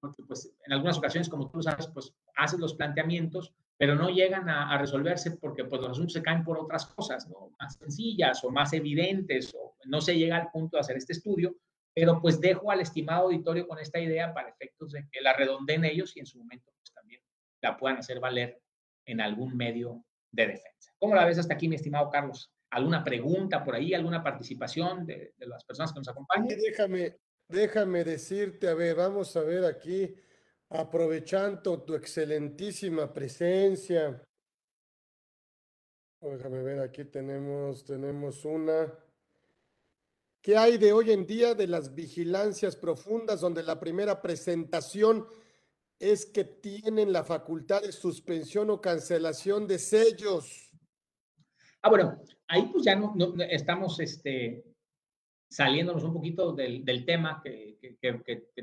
porque pues en algunas ocasiones, como tú sabes, pues haces los planteamientos, pero no llegan a, resolverse porque pues los asuntos se caen por otras cosas, ¿no? Más sencillas o más evidentes, o no se llega al punto de hacer este estudio, pero pues dejo al estimado auditorio con esta idea para efectos de que la redondeen ellos y en su momento pues también la puedan hacer valer en algún medio de defensa. ¿Cómo la ves hasta aquí, mi estimado Carlos? ¿Alguna pregunta por ahí, alguna participación de, de las personas que nos acompañan? Déjame, Déjame decirte, a ver, vamos a ver aquí, aprovechando tu excelentísima presencia. Déjame ver, aquí tenemos, tenemos una. ¿Qué hay de hoy en día de las vigilancias profundas donde la primera presentación es que tienen la facultad de suspensión o cancelación de sellos? Ah, bueno, ahí pues ya no, no estamos este, saliéndonos un poquito del, tema que,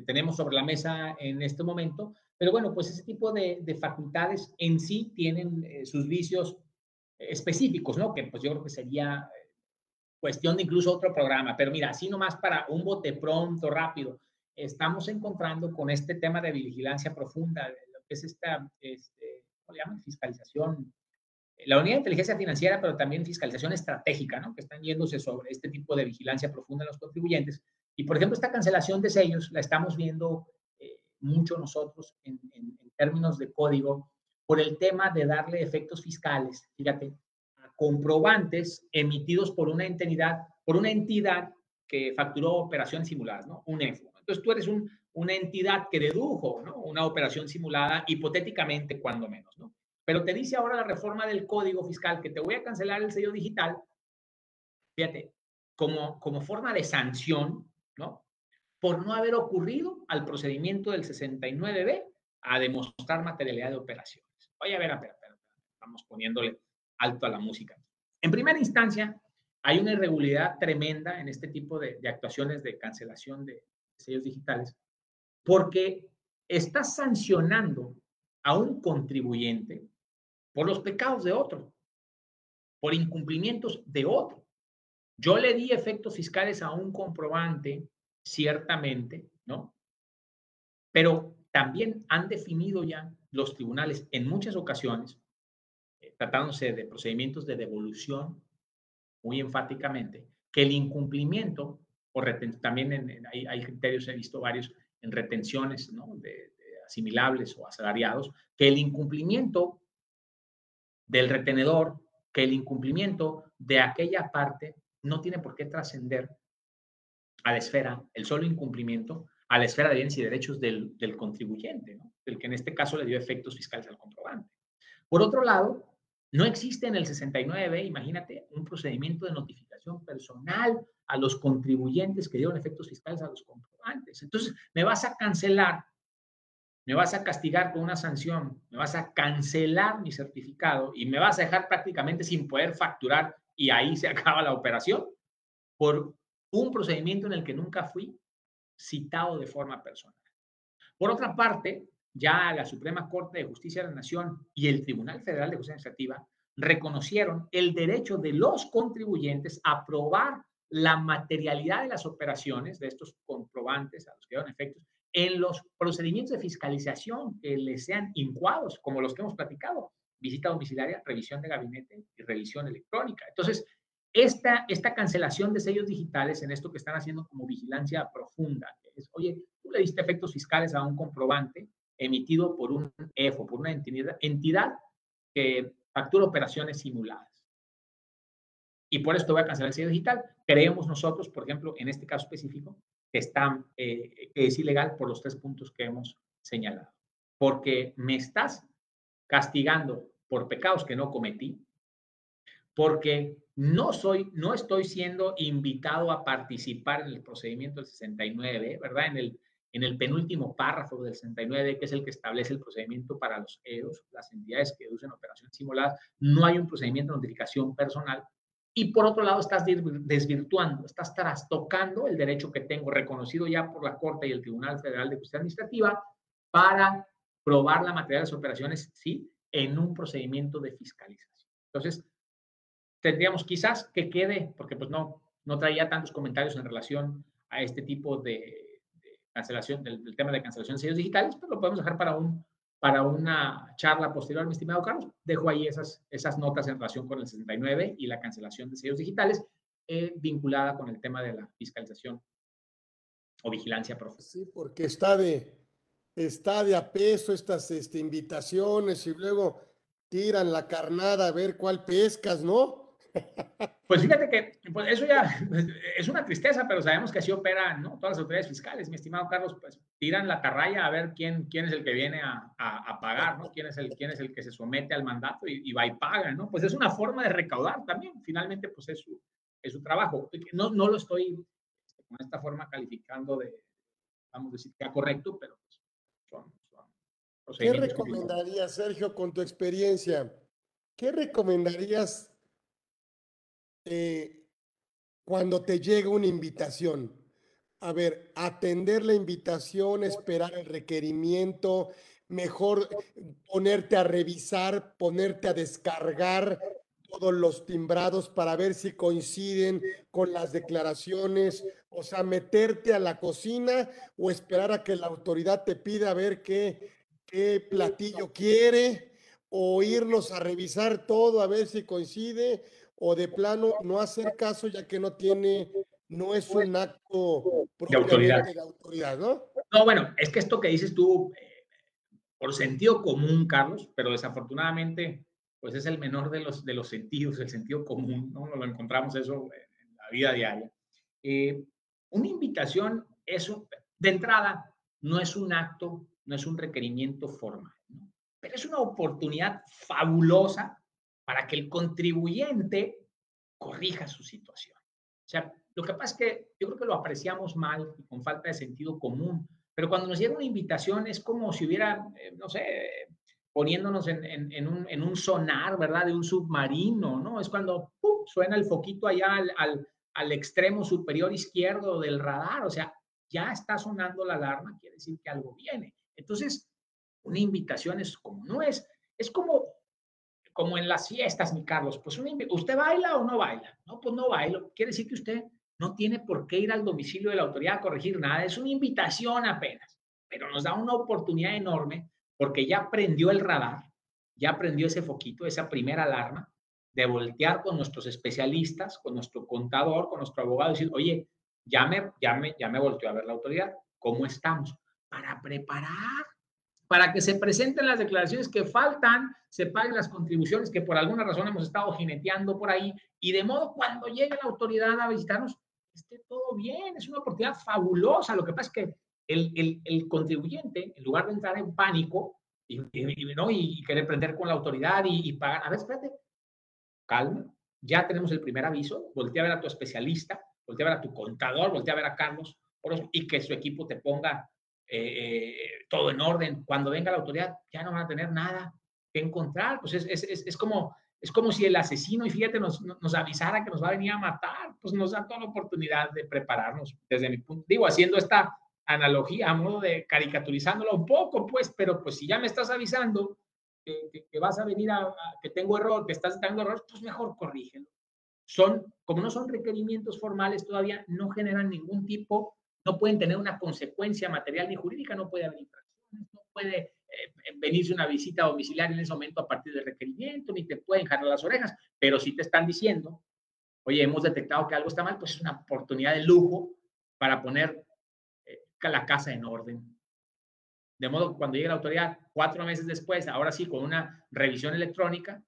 tenemos sobre la mesa en este momento. Pero bueno, pues ese tipo de, facultades en sí tienen eh, sus vicios específicos, ¿no? Que pues yo creo que sería eh, cuestión de incluso otro programa. Pero mira, así nomás para un bote pronto, rápido, estamos encontrando con este tema de vigilancia profunda, lo que es esta, este, ¿cómo le llaman? Fiscalización la unidad de inteligencia financiera, pero también fiscalización estratégica, ¿no? que están yéndose sobre este tipo de vigilancia profunda en los contribuyentes. Y, por ejemplo, esta cancelación de sellos la estamos viendo eh, mucho nosotros en, términos de código por el tema de darle efectos fiscales, fíjate, a comprobantes emitidos por una entidad, por una entidad que facturó operaciones simuladas, ¿no? Un EFO. Entonces, tú eres una entidad que dedujo, ¿no? Una operación simulada, hipotéticamente, cuando menos, ¿no? Pero te dice ahora la reforma del código fiscal que te voy a cancelar el sello digital, fíjate, como, como forma de sanción, ¿no? Por no haber ocurrido al procedimiento del 69B a demostrar materialidad de operaciones. Oye, a ver, a ver, a ver, estamos poniéndole alto a la música. En primera instancia, hay una irregularidad tremenda en este tipo de, de actuaciones de cancelación de sellos digitales, porque estás sancionando a un contribuyente por los pecados de otro, por incumplimientos de otro. Yo le di efectos fiscales a un comprobante, ciertamente, ¿no? Pero también han definido ya los tribunales en muchas ocasiones, eh, tratándose de procedimientos de devolución, muy enfáticamente, que el incumplimiento, o también hay, criterios, he visto varios, en retenciones ¿no? de asimilables o asalariados, que el incumplimiento del retenedor que el incumplimiento de aquella parte no tiene por qué trascender a la esfera, el solo incumplimiento, a la esfera de bienes y derechos del, contribuyente, ¿no? del que en este caso le dio efectos fiscales al comprobante. Por otro lado, no existe en el 69, imagínate, un procedimiento de notificación personal a los contribuyentes que dieron efectos fiscales a los comprobantes. Entonces, me vas a cancelar me vas a castigar con una sanción, me vas a cancelar mi certificado y me vas a dejar prácticamente sin poder facturar y ahí se acaba la operación por un procedimiento en el que nunca fui citado de forma personal. Por otra parte, ya la Suprema Corte de Justicia de la Nación y el Tribunal Federal de Justicia Administrativa reconocieron el derecho de los contribuyentes a probar la materialidad de las operaciones de estos comprobantes a los que dieron efectos en los procedimientos de fiscalización que les sean incuados, como los que hemos platicado, visita domiciliaria, revisión de gabinete y revisión electrónica. Entonces, esta, esta cancelación de sellos digitales en esto que están haciendo como vigilancia profunda, es, oye, tú le diste efectos fiscales a un comprobante emitido por un EFO, por una entidad, entidad que factura operaciones simuladas. Y por esto voy a cancelar el sello digital. Creemos nosotros, por ejemplo, en este caso específico, que, está, eh, es ilegal por los tres puntos que hemos señalado. Porque me estás castigando por pecados que no cometí, porque no soy, no estoy siendo invitado a participar en el procedimiento del 69, ¿verdad? En el, en el penúltimo párrafo del 69, que es el que establece el procedimiento para los EOS, las entidades que usan operaciones simuladas, no hay un procedimiento de notificación personal y por otro lado, estás desvirtuando, estás trastocando el derecho que tengo reconocido ya por la Corte y el Tribunal Federal de Justicia Administrativa para probar la materia de las operaciones, sí, en un procedimiento de fiscalización. Entonces, tendríamos quizás que quede, porque pues no, no traía tantos comentarios en relación a este tipo de, cancelación, del, tema de cancelación de sellos digitales, pero lo podemos dejar para, un, para una charla posterior, mi estimado Carlos. Dejo ahí esas, esas notas en relación con el 69 y la cancelación de sellos digitales eh, vinculada con el tema de la fiscalización o vigilancia profesional. Sí, porque está de, está de a peso estas este, invitaciones y luego tiran la carnada a ver cuál pescas, ¿no? Pues fíjate que pues eso ya es una tristeza, pero sabemos que así operan ¿no? todas las autoridades fiscales. Mi estimado Carlos, pues tiran la carraya a ver quién, quién es el que viene a, a, pagar, ¿no? quién, es el, quién es el que se somete al mandato y, y, va y paga. ¿no? Pues es una forma de recaudar también. Finalmente, pues es su, es su trabajo. No, no lo estoy este, con esta forma calificando de, vamos a decir, que correcto, pero pues, son, son ¿Qué recomendarías, Sergio, con tu experiencia? ¿Qué recomendarías eh, cuando te llega una invitación? A ver, atender la invitación, esperar el requerimiento, mejor ponerte a revisar, ponerte a descargar todos los timbrados para ver si coinciden con las declaraciones, o sea, meterte a la cocina o esperar a que la autoridad te pida a ver qué, qué platillo quiere, o irnos a revisar todo a ver si coincide, o de plano no hacer caso ya que no tiene, no es un acto de autoridad. de autoridad, ¿no? No, bueno, es que esto que dices tú, eh, por sentido común, Carlos, pero desafortunadamente, pues es el menor de los, de los sentidos, el sentido común, ¿no? Lo encontramos eso en la vida diaria. Eh, una invitación es, de entrada, no es un acto, no es un requerimiento formal, ¿no? pero es una oportunidad fabulosa para que el contribuyente corrija su situación. O sea, lo que pasa es que yo creo que lo apreciamos mal y con falta de sentido común, pero cuando nos llega una invitación es como si hubiera, eh, no sé, poniéndonos en, en, un, en, un, sonar, ¿verdad? De un submarino, ¿no? Es cuando suena el foquito allá al, al, al extremo superior izquierdo del radar, o sea, ya está sonando la alarma, quiere decir que algo viene. Entonces, una invitación es como no es, es como como en las fiestas, mi Carlos, pues ¿usted baila o no baila? No, pues no bailo. Quiere decir que usted no tiene por qué ir al domicilio de la autoridad a corregir nada, es una invitación apenas, pero nos da una oportunidad enorme porque ya prendió el radar, ya prendió ese foquito, esa primera alarma, de voltear con nuestros especialistas, con nuestro contador, con nuestro abogado, y decir, oye, ya me, ya me, ya me volteó a ver la autoridad, ¿cómo estamos? Para preparar para que se presenten las declaraciones que faltan, se paguen las contribuciones que por alguna razón hemos estado jineteando por ahí, y de modo cuando llegue la autoridad a visitarnos, esté todo bien, es una oportunidad fabulosa. Lo que pasa es que el, el, contribuyente, en lugar de entrar en pánico y, ¿no? y querer prender con la autoridad y, pagar, a ver, espérate, calma, ya tenemos el primer aviso, voltea a ver a tu especialista, voltea a ver a tu contador, voltea a ver a Carlos, y que su equipo te ponga eh, todo en orden. Cuando venga la autoridad, ya no van a tener nada que encontrar. Pues es, es, es, como, es como si el asesino, y fíjate, nos, nos, avisara que nos va a venir a matar. Pues nos da toda la oportunidad de prepararnos desde mi punto. Digo, haciendo esta analogía a modo de caricaturizándola un poco, pues, pero pues si ya me estás avisando que, que, vas a venir a, que tengo error, que estás dando error, pues mejor corrígelo. Son, como no son requerimientos formales todavía, no generan ningún tipo no pueden tener una consecuencia material ni jurídica, no puede haber infracciones, no puede eh, venirse una visita domiciliaria en ese momento a partir del requerimiento, ni te pueden jalar las orejas, pero si te están diciendo, oye, hemos detectado que algo está mal, pues es una oportunidad de lujo para poner eh, la casa en orden. De modo que cuando llegue la autoridad, cuatro meses después, ahora sí, con una revisión electrónica,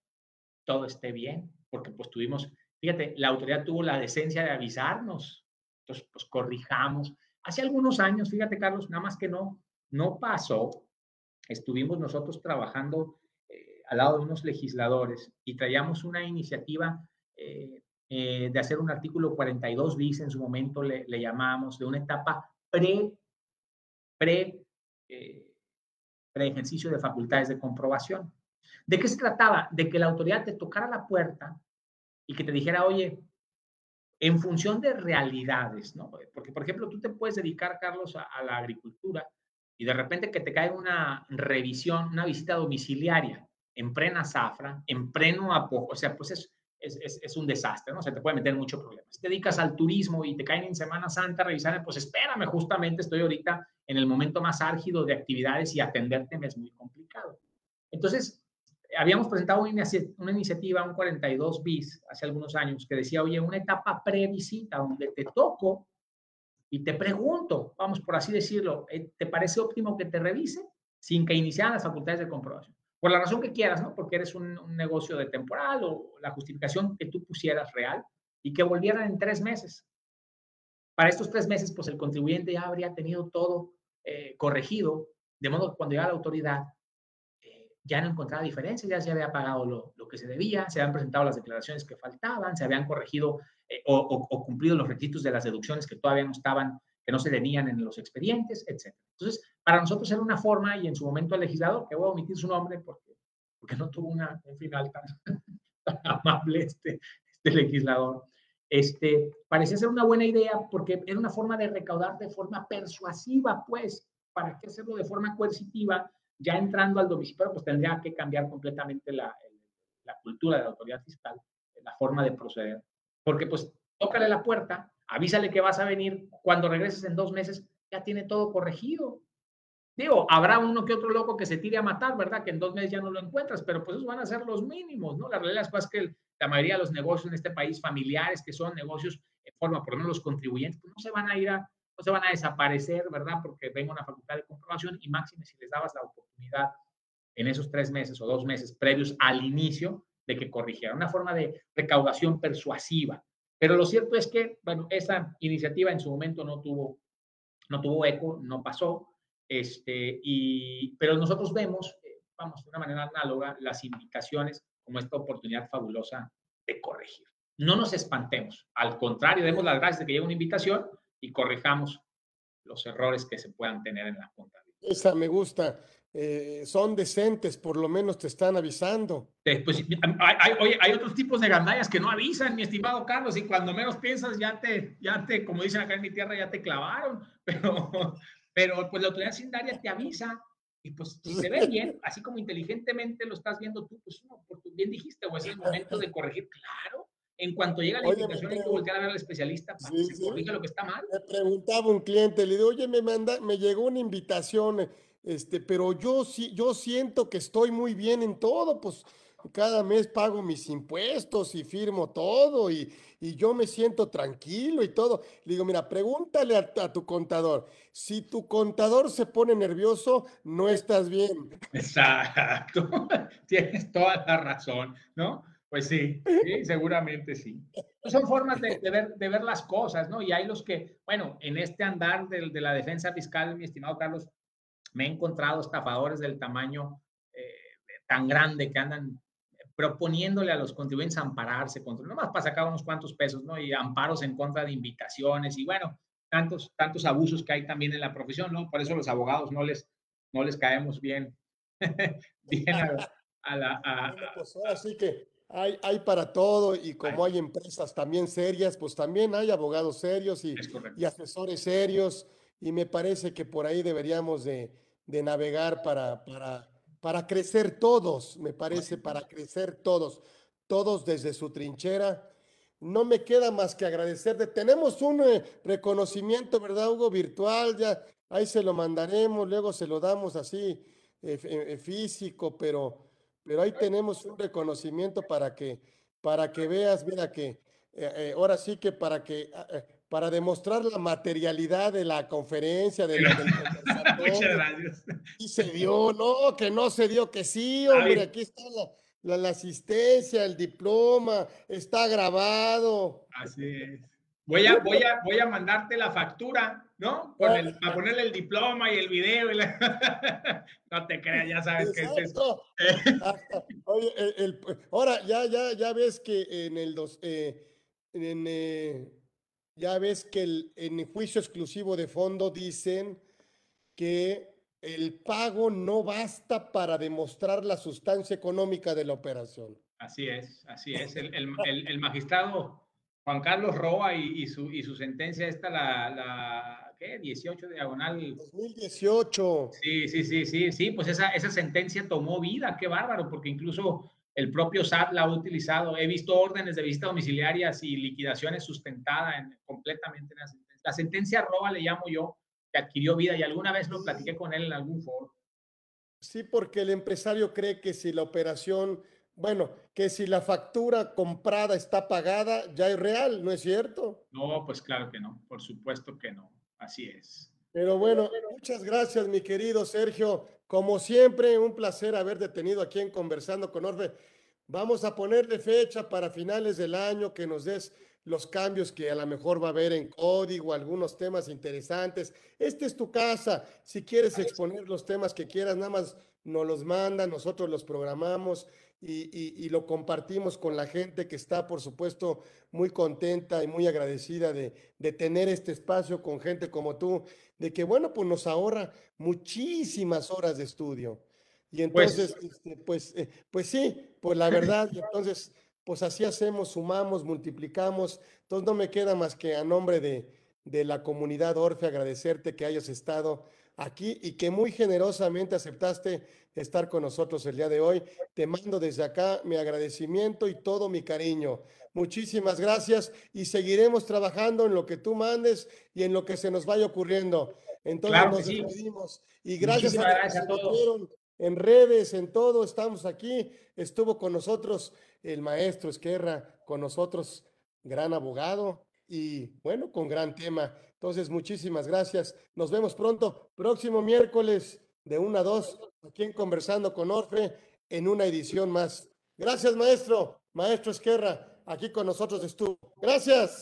todo esté bien, porque pues tuvimos, fíjate, la autoridad tuvo la decencia de avisarnos, entonces pues corrijamos, Hace algunos años, fíjate Carlos, nada más que no, no pasó, estuvimos nosotros trabajando eh, al lado de unos legisladores y traíamos una iniciativa eh, eh, de hacer un artículo 42 bis, en su momento le, llamamos, de una etapa pre, pre, pre ejercicio de facultades de comprobación. ¿De qué se trataba? De que la autoridad te tocara la puerta y que te dijera, oye, en función de realidades, ¿no? Porque, por ejemplo, tú te puedes dedicar, Carlos, a, la agricultura y de repente que te cae una revisión, una visita domiciliaria en plena zafra, en pleno apogeo, o sea, pues es, es, un desastre, ¿no? Se te puede meter mucho problema. Si te dedicas al turismo y te caen en Semana Santa revisar, pues espérame, justamente estoy ahorita en el momento más álgido de actividades y atenderte me es muy complicado. Entonces, habíamos presentado una, una iniciativa, un 42 bis, hace algunos años, que decía, oye, una etapa previsita donde te toco y te pregunto, vamos por así decirlo, eh, ¿te parece óptimo que te revise sin que iniciaran las facultades de comprobación? Por la razón que quieras, ¿no? Porque eres un, negocio de temporal o la justificación que tú pusieras real y que volvieran en tres meses. Para estos tres meses, pues el contribuyente ya habría tenido todo eh, corregido, de modo que cuando llega la autoridad ya no encontraba diferencias, ya se había pagado lo, lo, que se debía, se habían presentado las declaraciones que faltaban, se habían corregido eh, o, cumplido los requisitos de las deducciones que todavía no estaban, que no se tenían en los expedientes, etc. Entonces, para nosotros era una forma y en su momento el legislador, que voy a omitir su nombre porque, porque no tuvo una, un final tan amable este, este legislador, este, parecía ser una buena idea porque era una forma de recaudar de forma persuasiva, pues, ¿para qué hacerlo de forma coercitiva? Ya entrando al domicilio, pues tendría que cambiar completamente la, la cultura de la autoridad fiscal, la forma de proceder. Porque pues tócale la puerta, avísale que vas a venir, cuando regreses en dos meses ya tiene todo corregido. Digo, habrá uno que otro loco que se tire a matar, ¿verdad? Que en dos meses ya no lo encuentras, pero pues esos van a ser los mínimos, ¿no? La realidad es que la mayoría de los negocios en este país familiares, que son negocios en forma, por lo menos los contribuyentes, pues no se van a ir a, no se van a desaparecer, ¿verdad? Porque venga una facultad de comprobación y máxime si les dabas la oportunidad en esos tres meses o dos meses previos al inicio de que corrigieran. Una forma de recaudación persuasiva. Pero lo cierto es que, bueno, esa iniciativa en su momento no tuvo, no tuvo eco, no pasó. Este, y, pero nosotros vemos, eh, vamos, de una manera análoga, las indicaciones como esta oportunidad fabulosa de corregir. No nos espantemos, al contrario, demos las gracias de que llegue una invitación, y corrijamos los errores que se puedan tener en la contabilidad. Esa me gusta. Eh, son decentes, por lo menos te están avisando. Pues, hay, hay, otros tipos de gandallas que no avisan, mi estimado Carlos, y cuando menos piensas ya te, ya te, como dicen acá en mi tierra, ya te clavaron, pero, pero pues la autoridad sindaria te avisa y pues si se ve bien, así como inteligentemente lo estás viendo tú, pues no, bien dijiste, o es el momento de corregir, claro, en cuanto llega la invitación, hay que voltear a ver al especialista para que se corrija lo que está mal. Me preguntaba un cliente, le digo, oye, me, manda, me llegó una invitación, este, pero yo, yo siento que estoy muy bien en todo, pues cada mes pago mis impuestos y firmo todo y, y yo me siento tranquilo y todo. Le digo, mira, pregúntale a, a, tu contador. Si tu contador se pone nervioso, no estás bien. Exacto, tienes toda la razón, ¿no? Pues sí, sí, seguramente sí. Son formas de, ver, de ver las cosas, ¿no? Y hay los que, bueno, en este andar de, de la defensa fiscal, mi estimado Carlos, me he encontrado estafadores del tamaño eh, tan grande que andan proponiéndole a los contribuyentes ampararse contra, nomás para sacar unos cuantos pesos, ¿no? Y amparos en contra de invitaciones y bueno, tantos, tantos abusos que hay también en la profesión, ¿no? Por eso los abogados no les, no les caemos bien, bien a, la... A, pues así que hay, hay para todo y como hay. empresas también serias, pues también hay abogados serios y, y, asesores serios y me parece que por ahí deberíamos de, de navegar para, para, para crecer todos, me parece, para crecer todos, todos desde su trinchera. No me queda más que agradecerte. Tenemos un eh, reconocimiento, ¿verdad, Hugo? Virtual, ya ahí se lo mandaremos, luego se lo damos así eh, eh, físico, pero pero ahí tenemos un reconocimiento para que, para que veas, mira que eh, eh, ahora sí que para que ah, eh, para demostrar la materialidad de la conferencia, de la, del Muchas gracias. Y se dio, no, que no se dio, que sí, hombre, aquí está la, la, asistencia, el diploma, está grabado. Así es. Voy a, voy a, voy a mandarte la factura ¿no? Con el, para ponerle el diploma y el video. no te creas, ya sabes que es. Oye, el, ahora ya, ya, ya ves que en el dos, eh, en, eh, ya ves que el, en el juicio exclusivo de fondo dicen que el pago no basta para demostrar la sustancia económica de la operación. Así es, así es. El, el, el magistrado Juan Carlos Roa y, su, y su sentencia esta, la, la ¿qué? 18 diagonal. 2018. Sí, sí, sí, sí, sí, pues esa, esa sentencia tomó vida, qué bárbaro, porque incluso el propio SAT la ha utilizado. He visto órdenes de visita domiciliarias y liquidaciones sustentadas en, completamente en la sentencia. La sentencia Roa le llamo yo, que adquirió vida y alguna vez lo platiqué con él en algún foro. Sí, porque el empresario cree que si la operación bueno, que si la factura comprada está pagada, ya es real, ¿no es cierto? No, pues claro que no, por supuesto que no, así es. Pero bueno, muchas gracias, mi querido Sergio. Como siempre, un placer haberte tenido aquí en Conversando con Orfe. Vamos a ponerle fecha para finales del año que nos des los cambios que a lo mejor va a haber en código, algunos temas interesantes. Esta es tu casa. Si quieres exponer los temas que quieras, nada más nos los manda, nosotros los programamos y, lo compartimos con la gente que está, por supuesto, muy contenta y muy agradecida de, tener este espacio con gente como tú, de que, bueno, pues nos ahorra muchísimas horas de estudio. Y pues entonces, este, pues, eh, pues, sí, pues la verdad, entonces, pues así hacemos, sumamos, multiplicamos. Entonces no me queda más que a nombre de, de la comunidad Orfe agradecerte que hayas estado aquí y que muy generosamente aceptaste estar con nosotros el día de hoy. Te mando desde acá mi agradecimiento y todo mi cariño. Muchísimas gracias y seguiremos trabajando en lo que tú mandes y en lo que se nos vaya ocurriendo. Entonces nos despedimos y gracias a, a todos. En redes, en todo, estamos aquí. Estuvo con nosotros el maestro Esquerra, con nosotros, gran abogado y bueno, con gran tema. Entonces, muchísimas gracias. Nos vemos pronto, próximo miércoles de 1 a 2, aquí en Conversando con Orfe, en una edición más. Gracias, maestro. Maestro Esquerra, aquí con nosotros estuvo. Gracias.